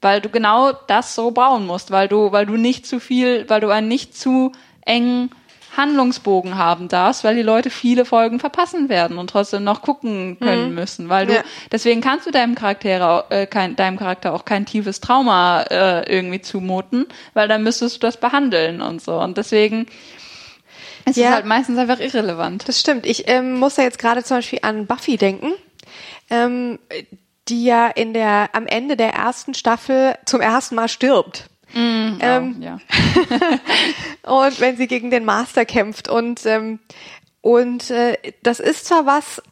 Weil du genau das so bauen musst, weil du, weil du nicht zu viel, weil du einen nicht zu engen Handlungsbogen haben darfst, weil die Leute viele Folgen verpassen werden und trotzdem noch gucken können müssen, weil du Ja. deswegen kannst du deinem Charakter auch, äh, kein, deinem Charakter auch kein tiefes Trauma äh, irgendwie zumuten, weil dann müsstest du das behandeln und so und deswegen ist Ja. es halt meistens einfach irrelevant. Das stimmt. Ich ähm, muss da jetzt gerade zum Beispiel an Buffy denken, ähm, die ja in der am Ende der ersten Staffel zum ersten Mal stirbt. Ähm, ja. und wenn sie gegen den Master kämpft und und äh, das ist zwar was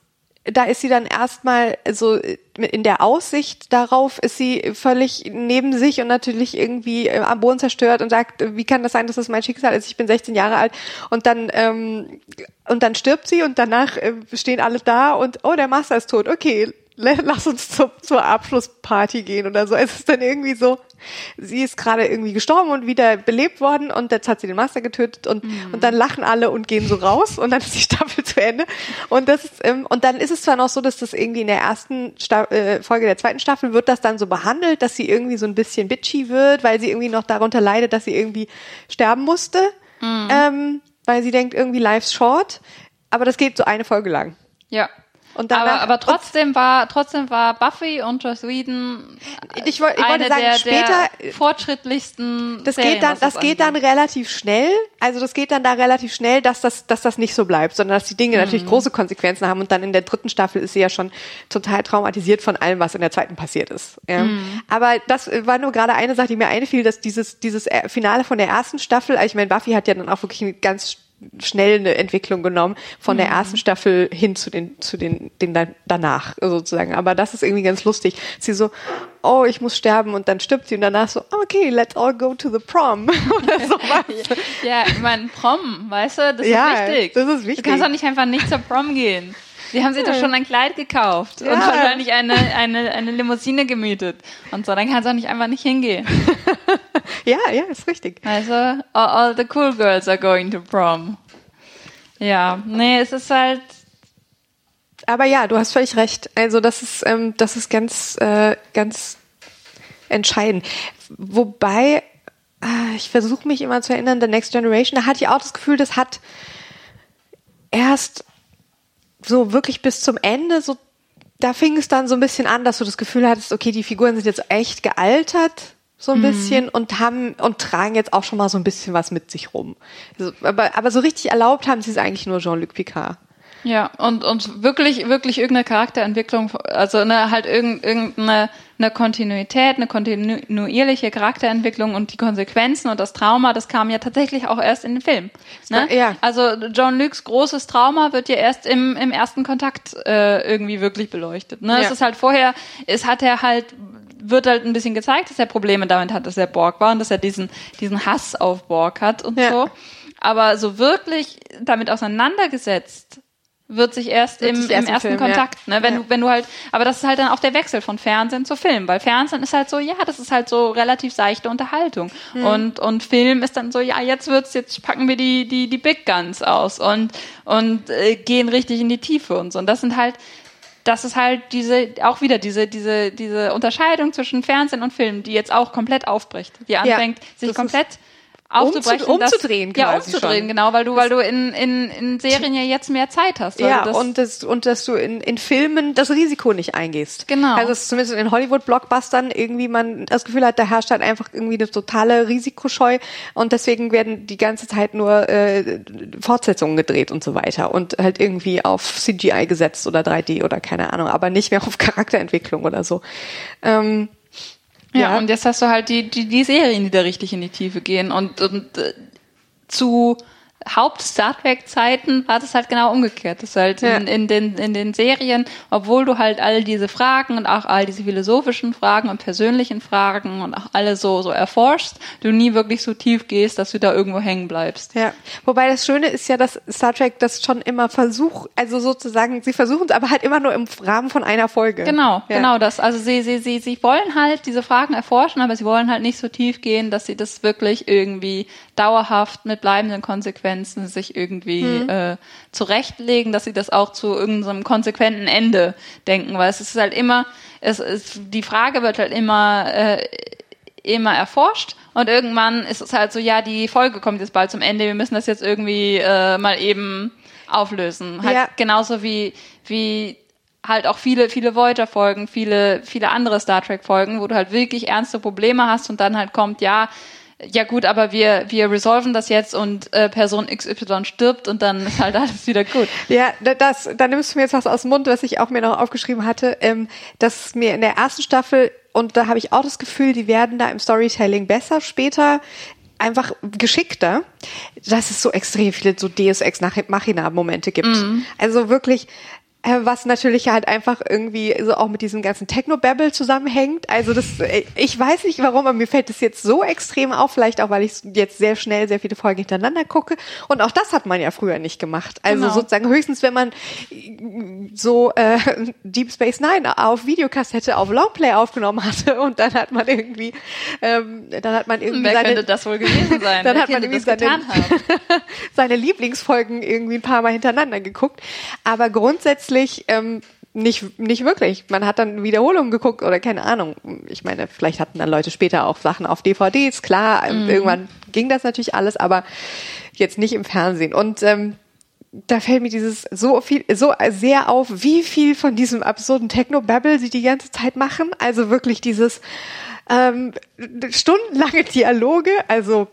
da ist sie dann erstmal so äh, in der Aussicht darauf ist sie völlig neben sich und natürlich irgendwie äh, am Boden zerstört und sagt, äh, wie kann das sein, dass das mein Schicksal ist? Ich bin 16 Jahre alt und dann ähm, und dann stirbt sie und danach äh, stehen alle da und oh der Master ist tot. Okay, lass uns zur, zur Abschlussparty gehen oder so. Es ist dann irgendwie so sie ist gerade irgendwie gestorben und wieder belebt worden und jetzt hat sie den Master getötet und, mhm. und dann lachen alle und gehen so raus und dann ist die Staffel zu Ende. Und das ist, ähm, und dann ist es zwar noch so, dass das irgendwie in der ersten Sta äh, Folge der zweiten Staffel wird das dann so behandelt, dass sie irgendwie so ein bisschen bitchy wird, weil sie irgendwie noch darunter leidet, dass sie irgendwie sterben musste. Mhm. Ähm, weil sie denkt irgendwie life's short. Aber das geht so eine Folge lang. Ja. Aber, aber trotzdem war trotzdem war Buffy und Joss Whedon ich, wollt, ich wollte sagen der, später der fortschrittlichsten das Serien, geht dann das geht dann relativ schnell also das geht dann da relativ schnell dass das dass das nicht so bleibt sondern dass die Dinge mhm. natürlich große Konsequenzen haben und dann in der dritten Staffel ist sie ja schon total traumatisiert von allem was in der zweiten passiert ist ja. Mhm. aber das war nur gerade eine Sache die mir einfiel dass dieses dieses Finale von der ersten Staffel also ich meine Buffy hat ja dann auch wirklich ganz schnell eine Entwicklung genommen von der mhm. ersten Staffel hin zu den zu den den danach sozusagen. Aber das ist irgendwie ganz lustig. Sie so, oh, ich muss sterben und dann stirbt sie und danach so, okay, let's all go to the prom oder sowas. ja, ich meine Prom, weißt du, das ja, ist wichtig. Das ist wichtig. Du kannst doch nicht einfach nicht zur Prom gehen. Sie haben sich doch schon ein Kleid gekauft ja. und wahrscheinlich eine, eine, eine Limousine gemietet. Und so, dann kannst du auch nicht einfach nicht hingehen. ja, ja, ist richtig. Also, all, all the cool girls are going to prom. Ja, nee, es ist halt. Aber ja, du hast völlig recht. Also das ist, ähm, das ist ganz, äh, ganz entscheidend. Wobei, äh, ich versuche mich immer zu erinnern, The Next Generation, da hatte ich auch das Gefühl, das hat erst so wirklich bis zum Ende, so da fing es dann so ein bisschen an, dass du das Gefühl hattest, okay, die Figuren sind jetzt echt gealtert, so ein mhm. bisschen und haben und tragen jetzt auch schon mal so ein bisschen was mit sich rum. Also, aber, aber so richtig erlaubt haben sie es eigentlich nur Jean-Luc Picard. Ja, und, und wirklich, wirklich irgendeine Charakterentwicklung, also eine, halt irgendeine eine Kontinuität, eine kontinuierliche Charakterentwicklung und die Konsequenzen und das Trauma, das kam ja tatsächlich auch erst in den Film. Ne? Ja. Also John Lukes großes Trauma wird ja erst im, im ersten Kontakt äh, irgendwie wirklich beleuchtet. Ne? Ja. Es ist halt vorher, es hat er halt wird halt ein bisschen gezeigt, dass er Probleme damit hat, dass er Borg war und dass er diesen, diesen Hass auf Borg hat und ja. so. Aber so wirklich damit auseinandergesetzt wird sich erst im, im ersten Film, Kontakt, ja. ne? Wenn ja. du, wenn du halt, aber das ist halt dann auch der Wechsel von Fernsehen zu Film, weil Fernsehen ist halt so, ja, das ist halt so relativ seichte Unterhaltung. Mhm. Und, und Film ist dann so, ja, jetzt wird's, jetzt packen wir die, die, die Big Guns aus und, und äh, gehen richtig in die Tiefe und so. Und das sind halt, das ist halt diese, auch wieder diese, diese, diese Unterscheidung zwischen Fernsehen und Film, die jetzt auch komplett aufbricht, die anfängt, ja, sich komplett aufzubrechen. Um zu, umzudrehen, das, Ja, umzudrehen, schon. genau, weil du, weil du in, in, in Serien ja jetzt mehr Zeit hast. Ja, das und, das, und dass du in, in Filmen das Risiko nicht eingehst. Genau. Also es zumindest in Hollywood-Blockbustern irgendwie man das Gefühl hat, da herrscht halt einfach irgendwie eine totale Risikoscheu und deswegen werden die ganze Zeit nur äh, Fortsetzungen gedreht und so weiter und halt irgendwie auf CGI gesetzt oder 3D oder keine Ahnung, aber nicht mehr auf Charakterentwicklung oder so. Ähm, ja, ja, und jetzt hast du halt die, die, die Serien, die da richtig in die Tiefe gehen und, und äh, zu Haupt-Star Trek-Zeiten war das halt genau umgekehrt. Das ist halt ja. in, in, den, in den Serien, obwohl du halt all diese Fragen und auch all diese philosophischen Fragen und persönlichen Fragen und auch alle so, so erforschst, du nie wirklich so tief gehst, dass du da irgendwo hängen bleibst. Ja. Wobei das Schöne ist ja, dass Star Trek das schon immer versucht, also sozusagen, sie versuchen es aber halt immer nur im Rahmen von einer Folge. Genau, ja. genau das. Also sie, sie, sie, sie wollen halt diese Fragen erforschen, aber sie wollen halt nicht so tief gehen, dass sie das wirklich irgendwie dauerhaft mit bleibenden Konsequenzen sich irgendwie mhm. äh, zurechtlegen, dass sie das auch zu irgendeinem konsequenten Ende denken, weil es ist halt immer, es ist, die Frage wird halt immer, äh, immer erforscht und irgendwann ist es halt so, ja, die Folge kommt jetzt bald zum Ende, wir müssen das jetzt irgendwie äh, mal eben auflösen. Halt ja. genauso wie, wie halt auch viele, viele Voyager-Folgen, viele, viele andere Star Trek-Folgen, wo du halt wirklich ernste Probleme hast und dann halt kommt, ja, ja gut, aber wir, wir resolven das jetzt und äh, Person XY stirbt und dann ist halt alles wieder gut. Ja, das, da nimmst du mir jetzt was aus dem Mund, was ich auch mir noch aufgeschrieben hatte, ähm, dass mir in der ersten Staffel, und da habe ich auch das Gefühl, die werden da im Storytelling besser später, einfach geschickter, dass es so extrem viele so Deus Ex Machina Momente gibt. Mhm. Also wirklich, was natürlich halt einfach irgendwie so auch mit diesem ganzen Techno-Babble zusammenhängt. Also das, äh, ich weiß nicht warum, aber mir fällt das jetzt so extrem auf, vielleicht auch, weil ich jetzt sehr schnell sehr viele Folgen hintereinander gucke. Und auch das hat man ja früher nicht gemacht. Also Genau. sozusagen höchstens, wenn man äh, so äh, Deep Space Nine auf Videokassette auf Longplay aufgenommen hatte und dann hat man irgendwie, ähm, dann hat man irgendwie Wer seine, könnte das wohl gewesen sein? dann Wer hat man irgendwie seine, seine Lieblingsfolgen irgendwie ein paar Mal hintereinander geguckt. Aber grundsätzlich ähm, nicht, nicht wirklich. Man hat dann Wiederholungen geguckt oder keine Ahnung. Ich meine, vielleicht hatten dann Leute später auch Sachen auf DVDs, klar, ähm, irgendwann ging das natürlich alles, aber jetzt nicht im Fernsehen. Und ähm, da fällt mir dieses so viel, so sehr auf, wie viel von diesem absurden Techno-Babble sie die ganze Zeit machen. Also wirklich dieses ähm, stundenlange Dialoge, also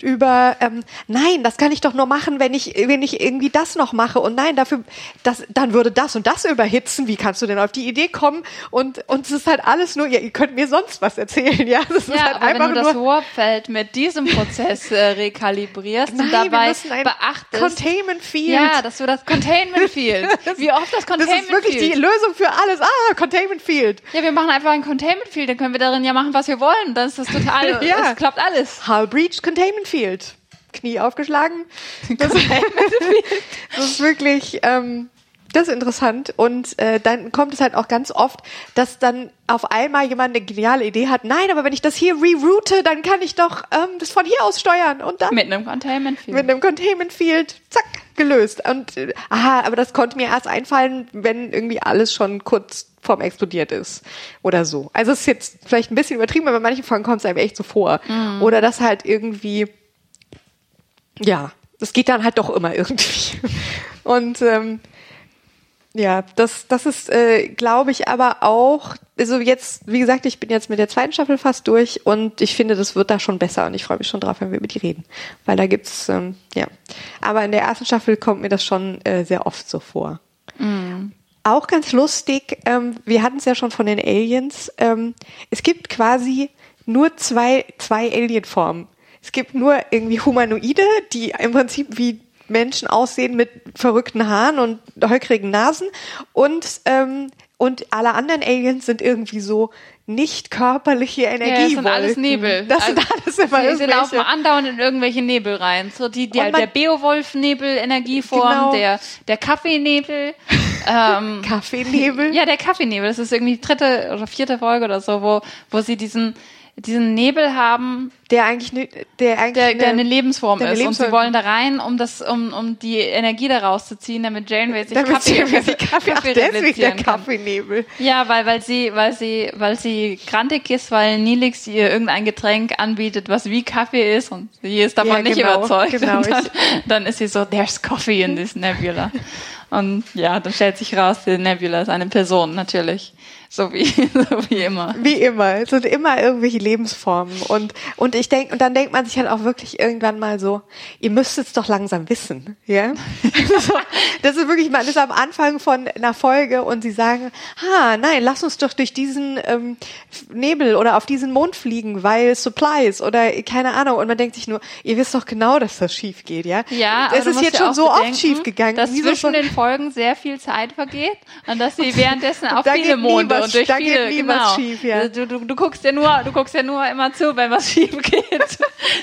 über ähm, nein, das kann ich doch nur machen, wenn ich wenn ich irgendwie das noch mache und nein, dafür das dann würde das und das überhitzen. Wie kannst du denn auf die Idee kommen? Und und es ist halt alles nur, ja, ihr könnt mir sonst was erzählen, ja, das ist Ja, halt aber wenn einfach du das Warpfeld mit diesem Prozess äh, rekalibrierst nein, und dabei beachtest, Containment Field. ja, dass du das Containment Field, wie oft das das Containment ist wirklich Field. die Lösung für alles. Ah, Containment Field. ja, wir machen einfach ein Containment Field, dann können wir darin ja machen, was wir wollen. Dann ist das total, Ja. es klappt alles. Hull Breach Containment Field. Knie aufgeschlagen. Das, das ist wirklich, ähm, das ist interessant. Und äh, dann kommt es halt auch ganz oft, dass dann auf einmal jemand eine geniale Idee hat. Nein, aber wenn ich das hier reroute, dann kann ich doch ähm, das von hier aus steuern. Und dann Mit einem Containment Field. mit einem Containment Field, zack, gelöst. Und äh, aha, aber das konnte mir erst einfallen, wenn irgendwie alles schon kurz vorm explodiert ist oder so. Also es ist jetzt vielleicht ein bisschen übertrieben, aber bei manchen Folgen kommt es einem echt so vor. Oder das halt irgendwie, ja, das geht dann halt doch immer irgendwie. Und ähm, ja, das, das ist, äh, glaube ich, aber auch, also jetzt, wie gesagt, ich bin jetzt mit der zweiten Staffel fast durch und ich finde, das wird da schon besser und ich freue mich schon drauf, wenn wir über die reden. Weil da gibt's, ähm, ja. Aber in der ersten Staffel kommt mir das schon äh, sehr oft so vor. Auch ganz lustig, ähm, wir hatten es ja schon von den Aliens, ähm, es gibt quasi nur zwei, zwei Alienformen. Es gibt nur irgendwie Humanoide, die im Prinzip wie Menschen aussehen mit verrückten Haaren und holkrigen Nasen und ähm, und alle anderen Aliens sind irgendwie so nicht körperliche Ja, das sind alles Nebel. Das sind Also, alles immer Sie, sie irgendwelche. laufen andauernd in irgendwelche Nebel rein. So die, Und man- der Beowulf-Nebel, Energieform, Genau. der, der Kaffeenebel. ähm, Kaffeenebel. ja, der Kaffeenebel. Das ist irgendwie die dritte oder vierte Folge oder so, wo, wo sie diesen, diesen Nebel haben, Der eigentlich ne, der eigentlich der, der eine Lebensform der eine ist. Und sie Lebensform- wollen da rein, um das, um, um die Energie daraus zu ziehen, damit Janeway sich damit Kaffee, sie Kaffee, Kaffee, ach, deswegen der. Kaffeenebel. Ja, weil, weil sie, weil sie, weil sie grantig ist, weil Nilix ihr irgendein Getränk anbietet, was wie Kaffee ist und sie ist davon Ja, nicht genau, überzeugt. genau, dann, dann ist sie so, there's coffee in this nebula. Und ja, dann stellt sich raus, die Nebula ist eine Person, natürlich. So wie, so wie immer. Wie immer. Es sind immer irgendwelche Lebensformen. Und, und ich denke, und dann denkt man sich halt auch wirklich irgendwann mal so, ihr müsst es doch langsam wissen, ja? so, das ist wirklich, man ist am Anfang von einer Folge und sie sagen, ha, nein, lass uns doch durch diesen ähm, Nebel oder auf diesen Mond fliegen, weil Supplies oder keine Ahnung. Und man denkt sich nur, ihr wisst doch genau, dass das schief geht, ja? Ja, aber es ist jetzt ja schon auch so oft schief gegangen. Dass zwischen so- den Folgen sehr viel Zeit vergeht und dass sie währenddessen Da viele Monde was- und durch da geht viele, nie genau. was schief, ja. Du, du, du guckst ja nur, du guckst ja nur immer zu, wenn was schief geht.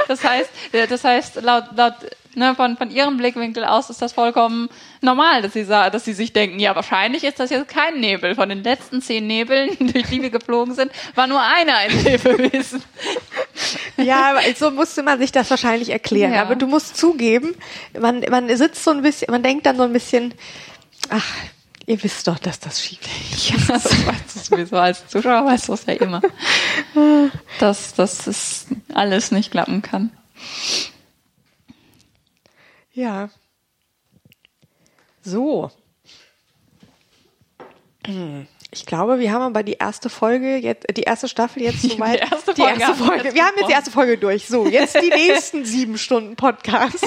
Das heißt, äh, das heißt, laut, laut, ne, von, von ihrem Blickwinkel aus ist das vollkommen normal, dass sie dass sie sich denken, ja, wahrscheinlich ist das jetzt kein Nebel. Von den letzten zehn Nebeln, durch die wir geflogen sind, war nur einer ein Nebel gewesen. Ja, so musste man sich das wahrscheinlich erklären. Ja. Aber du musst zugeben, man, man sitzt so ein bisschen, man denkt dann so ein bisschen, ach, ihr wisst doch, dass das schief geht. Ja, das weißt du sowieso als Zuschauer, weißt du es ja immer. Dass, dass es alles nicht klappen kann. Ja. So. Ich glaube, wir haben aber die erste Folge jetzt, die erste Staffel jetzt Die soweit. erste die Folge erste haben wir Folge. jetzt Wir haben jetzt die erste Folge durch. So, jetzt die nächsten sieben Stunden Podcast.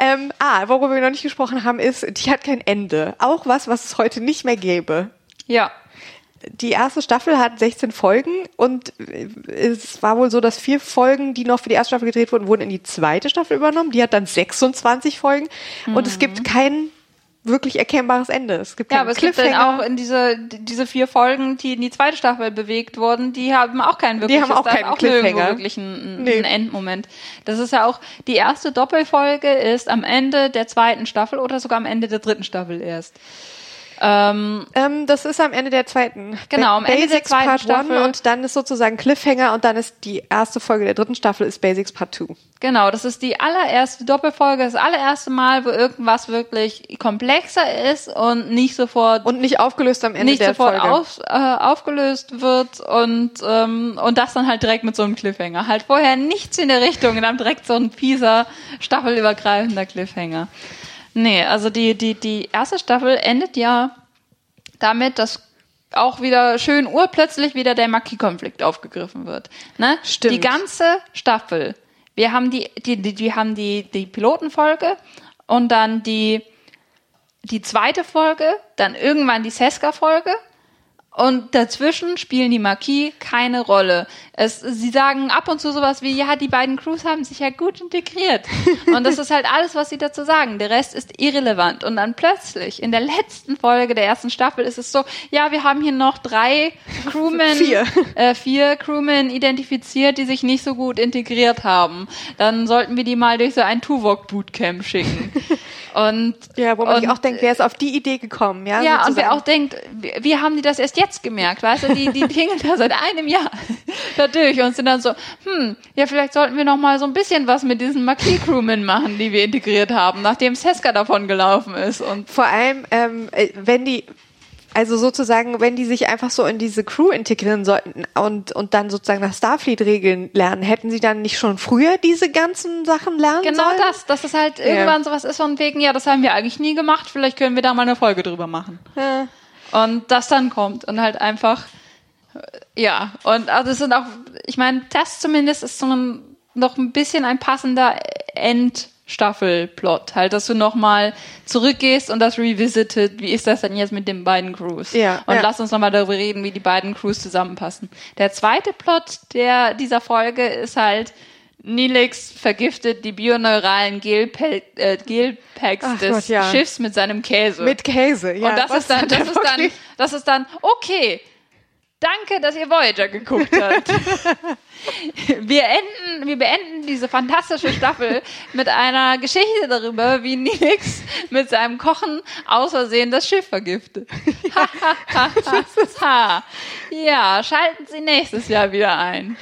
Ähm, ah, worüber wir noch nicht gesprochen haben, ist, die hat kein Ende. Auch was, was es heute nicht mehr gäbe. Ja. Die erste Staffel hat 16 Folgen und es war wohl so, dass vier Folgen, die noch für die erste Staffel gedreht wurden, wurden in die zweite Staffel übernommen. Die hat dann 26 Folgen und es gibt kein wirklich erkennbares Ende. Es gibt ja, aber es gibt dann auch in diese diese vier Folgen, die in die zweite Staffel bewegt wurden, die haben auch keinen wirklichen, die haben auch keinen auch Cliffhanger. wirklich einen, nee. einen Endmoment. Das ist ja auch die erste Doppelfolge ist am Ende der zweiten Staffel oder sogar am Ende der dritten Staffel erst. Ähm, ähm, das ist am Ende der zweiten. Genau, am Ende der zweiten Part Staffel. One und dann ist sozusagen Cliffhanger und dann ist die erste Folge der dritten Staffel ist Basics Part 2. Genau, das ist die allererste Doppelfolge, das allererste Mal, wo irgendwas wirklich komplexer ist und nicht sofort und nicht aufgelöst am Ende nicht der sofort Folge. Auf, äh, aufgelöst wird und ähm, und das dann halt direkt mit so einem Cliffhanger. Halt vorher nichts in der Richtung und dann direkt so ein fieser staffelübergreifender Cliffhanger. Nee, also die, die, die erste Staffel endet ja damit, dass auch wieder schön urplötzlich wieder der Maki-Konflikt aufgegriffen wird. Ne? Stimmt. Die ganze Staffel. Wir haben die, die, die, die haben die, die Pilotenfolge und dann die, die zweite Folge, dann irgendwann die Seska-Folge und dazwischen spielen die Marquis keine Rolle. Es, sie sagen ab und zu sowas wie, ja, die beiden Crews haben sich ja gut integriert. Und das ist halt alles, was sie dazu sagen. Der Rest ist irrelevant. Und dann plötzlich, in der letzten Folge der ersten Staffel, ist es so, ja, wir haben hier noch drei Crewmen, vier, äh, vier Crewmen identifiziert, die sich nicht so gut integriert haben. Dann sollten wir die mal durch so ein Tuvok-Bootcamp schicken. Und, ja, wo man und, sich auch denkt, wer ist auf die Idee gekommen, ja? Ja, sozusagen. und wer auch denkt, wie haben die das erst jetzt gemerkt, weißt du, die, die tingeln da seit einem Jahr dadurch und sind dann so, hm, ja, vielleicht sollten wir noch mal so ein bisschen was mit diesen Marquis-Crewmen machen, die wir integriert haben, nachdem Seska davon gelaufen ist und. Vor allem, ähm, äh, wenn die, also sozusagen, wenn die sich einfach so in diese Crew integrieren sollten und, und dann sozusagen nach Starfleet-Regeln lernen, hätten sie dann nicht schon früher diese ganzen Sachen lernen genau sollen? Genau das, dass es halt irgendwann sowas ist von wegen, ja, das haben wir eigentlich nie gemacht, vielleicht können wir da mal eine Folge drüber machen. Ja. Und das dann kommt und halt einfach, ja, und also es sind auch, ich meine, das zumindest ist so ein, noch ein bisschen ein passender End- Staffelplot. Halt, dass du nochmal zurückgehst und das revisited, wie ist das denn jetzt mit den beiden Crews? Ja. Und ja. lass uns nochmal darüber reden, wie die beiden Crews zusammenpassen. Der zweite Plot der, dieser Folge ist halt, Nilix vergiftet die bioneuralen Gelpacks äh, Gelpacks des Gott, ja. Schiffs mit seinem Käse. Mit Käse, ja. Und das ist dann, das ist dann, das ist dann, okay, Danke, dass ihr Voyager geguckt habt. wir enden, wir beenden diese fantastische Staffel mit einer Geschichte darüber, wie Nix mit seinem Kochen aus Versehen das Schiff vergiftet. ja, schalten Sie nächstes Jahr wieder ein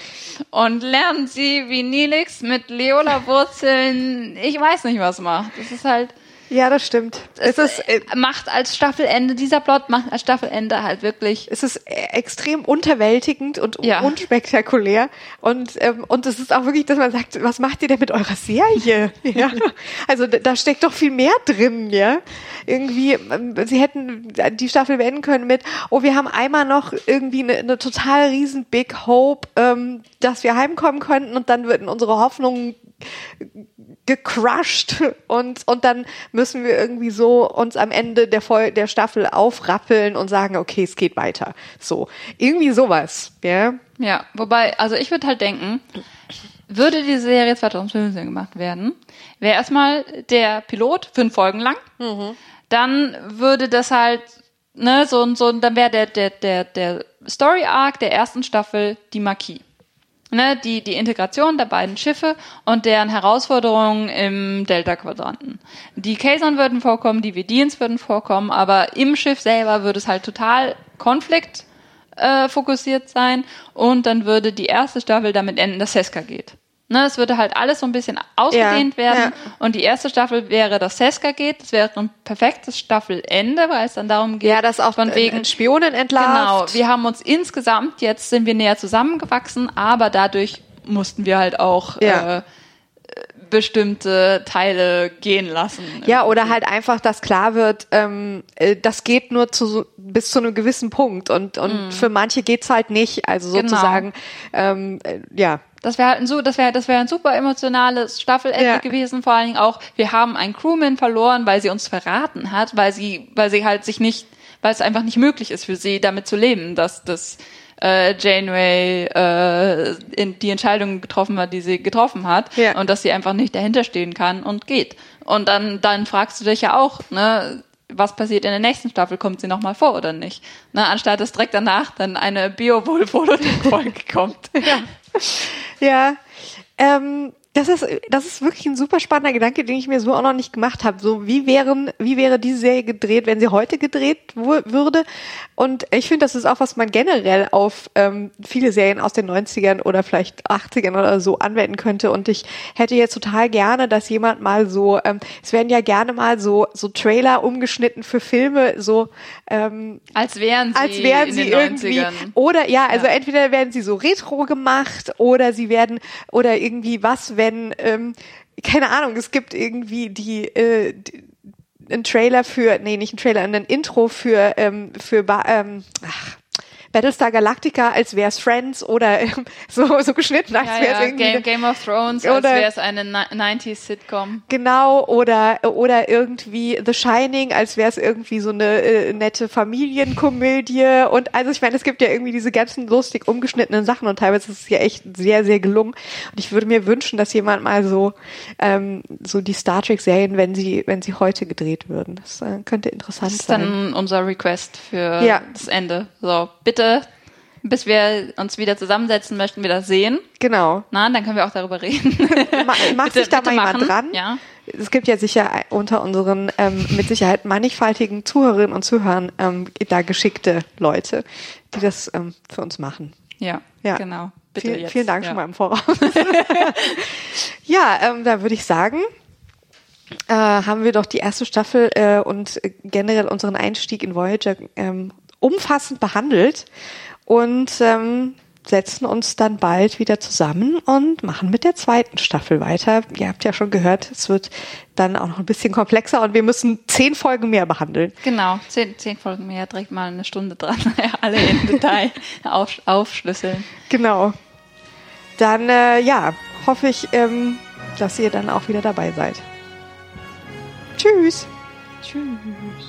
und lernen Sie, wie Nilix mit Leola-Wurzeln, ich weiß nicht was macht. Das ist halt, ja, das stimmt. Es, es ist, äh, macht als Staffelende, dieser Plot macht als Staffelende halt wirklich. Es ist äh, extrem unterwältigend und ja. unspektakulär. Und, ähm, und es ist auch wirklich, dass man sagt, was macht ihr denn mit eurer Serie? ja. Also da steckt doch viel mehr drin, ja. Irgendwie, ähm, sie hätten die Staffel beenden können mit, oh, wir haben einmal noch irgendwie eine, eine total riesen Big Hope, ähm, dass wir heimkommen könnten und dann würden unsere Hoffnungen gecrushed und, und dann müssen wir irgendwie so uns am Ende der, Vol der Staffel aufrappeln und sagen, okay, es geht weiter. So. Irgendwie sowas, ja. Ja, wobei, also ich würde halt denken, würde die Serie 2015 gemacht werden, wäre erstmal der Pilot fünf Folgen lang, mhm. dann würde das halt, ne, so, so, dann wäre der, der, der, der Story Arc der ersten Staffel die Marquis ne, die, die Integration der beiden Schiffe und deren Herausforderungen im Delta-Quadranten. Die Kazon würden vorkommen, die Vidians würden vorkommen, aber im Schiff selber würde es halt total Konflikt äh, fokussiert sein und dann würde die erste Staffel damit enden, dass Seska geht. Ne, es würde halt alles so ein bisschen ausgedehnt ja, werden. Ja. Und die erste Staffel wäre, dass Seska geht. Das wäre ein perfektes Staffelende, weil es dann darum geht, ja, dass auch von wegen Spionen entlarvt. Genau. Wir haben uns insgesamt jetzt sind wir näher zusammengewachsen, aber dadurch mussten wir halt auch ja. äh, bestimmte Teile gehen lassen. Ja, oder halt einfach, dass klar wird, ähm, äh, das geht nur zu, bis zu einem gewissen Punkt und, und mm. für manche geht's halt nicht. Also Genau. sozusagen, ähm, äh, ja. Das wäre halt ein, so, das wäre, das wäre ein super emotionales Staffelende Ja. gewesen. Vor allen Dingen auch, wir haben einen Crewman verloren, weil sie uns verraten hat, weil sie, weil sie halt sich nicht, weil es einfach nicht möglich ist für sie, damit zu leben, dass das äh, Janeway äh, in, die Entscheidung getroffen hat, die sie getroffen hat, Ja. und dass sie einfach nicht dahinter stehen kann und geht. Und dann, dann fragst du dich ja auch, ne, was passiert in der nächsten Staffel? Kommt sie nochmal vor oder nicht? Na, anstatt dass direkt danach dann eine Bio-Folge kommt. Ja. ja. Ähm, das ist, das ist wirklich ein super spannender Gedanke, den ich mir so auch noch nicht gemacht habe. So, wie wären, wie wäre diese Serie gedreht, wenn sie heute gedreht würde? Und ich finde, das ist auch, was man generell auf ähm, viele Serien aus den 90ern oder vielleicht 80ern oder so anwenden könnte. Und ich hätte jetzt total gerne, dass jemand mal so, ähm, es werden ja gerne mal so, so Trailer umgeschnitten für Filme, so ähm, als wären sie, als wären sie irgendwie 90ern. oder ja, also Ja. entweder werden sie so retro gemacht oder sie werden oder irgendwie was, wenn ähm, keine Ahnung, es gibt irgendwie die, äh, die ein Trailer für, nee, nicht ein Trailer, ein Intro für ähm, für ba ähm, ach, Battlestar Galactica, als wär's Friends oder ähm, so so geschnitten, als Ja, wär's ja, irgendwie Game, Game of Thrones, als Oder- wäre es eine Ni- 90s-Sitcom. Genau, oder, oder irgendwie The Shining, als wäre es irgendwie so eine äh, nette Familienkomödie. Und also ich meine, es gibt ja irgendwie diese ganzen lustig umgeschnittenen Sachen und teilweise ist es ja echt sehr, sehr gelungen. Und ich würde mir wünschen, dass jemand mal so, ähm, so die Star Trek-Serien, wenn sie, wenn sie heute gedreht würden. Das äh, könnte interessant Das ist sein. dann unser Request für Ja. das Ende. So, bitte, bis wir uns wieder zusammensetzen möchten, wir das sehen. Genau. Na, dann können wir auch darüber reden. Ma macht Bitte- sich da mal jemand machen. dran? Ja. Es gibt ja sicher unter unseren ähm, mit Sicherheit mannigfaltigen Zuhörerinnen und Zuhörern ähm, da geschickte Leute, die das ähm, für uns machen. Ja, Ja. genau. Bitte Vielen, jetzt. vielen Dank ja. schon mal im Voraus. ja, ähm, da würde ich sagen, äh, haben wir doch die erste Staffel äh, und äh, generell unseren Einstieg in Voyager ähm, umfassend behandelt und ähm, setzen uns dann bald wieder zusammen und machen mit der zweiten Staffel weiter. Ihr habt ja schon gehört, es wird dann auch noch ein bisschen komplexer und wir müssen zehn Folgen mehr behandeln. Genau, zehn, zehn Folgen mehr, direkt mal eine Stunde dran. Alle im Detail auf, aufschlüsseln. Genau. Dann, äh, ja, hoffe ich, ähm, dass ihr dann auch wieder dabei seid. Tschüss. Tschüss.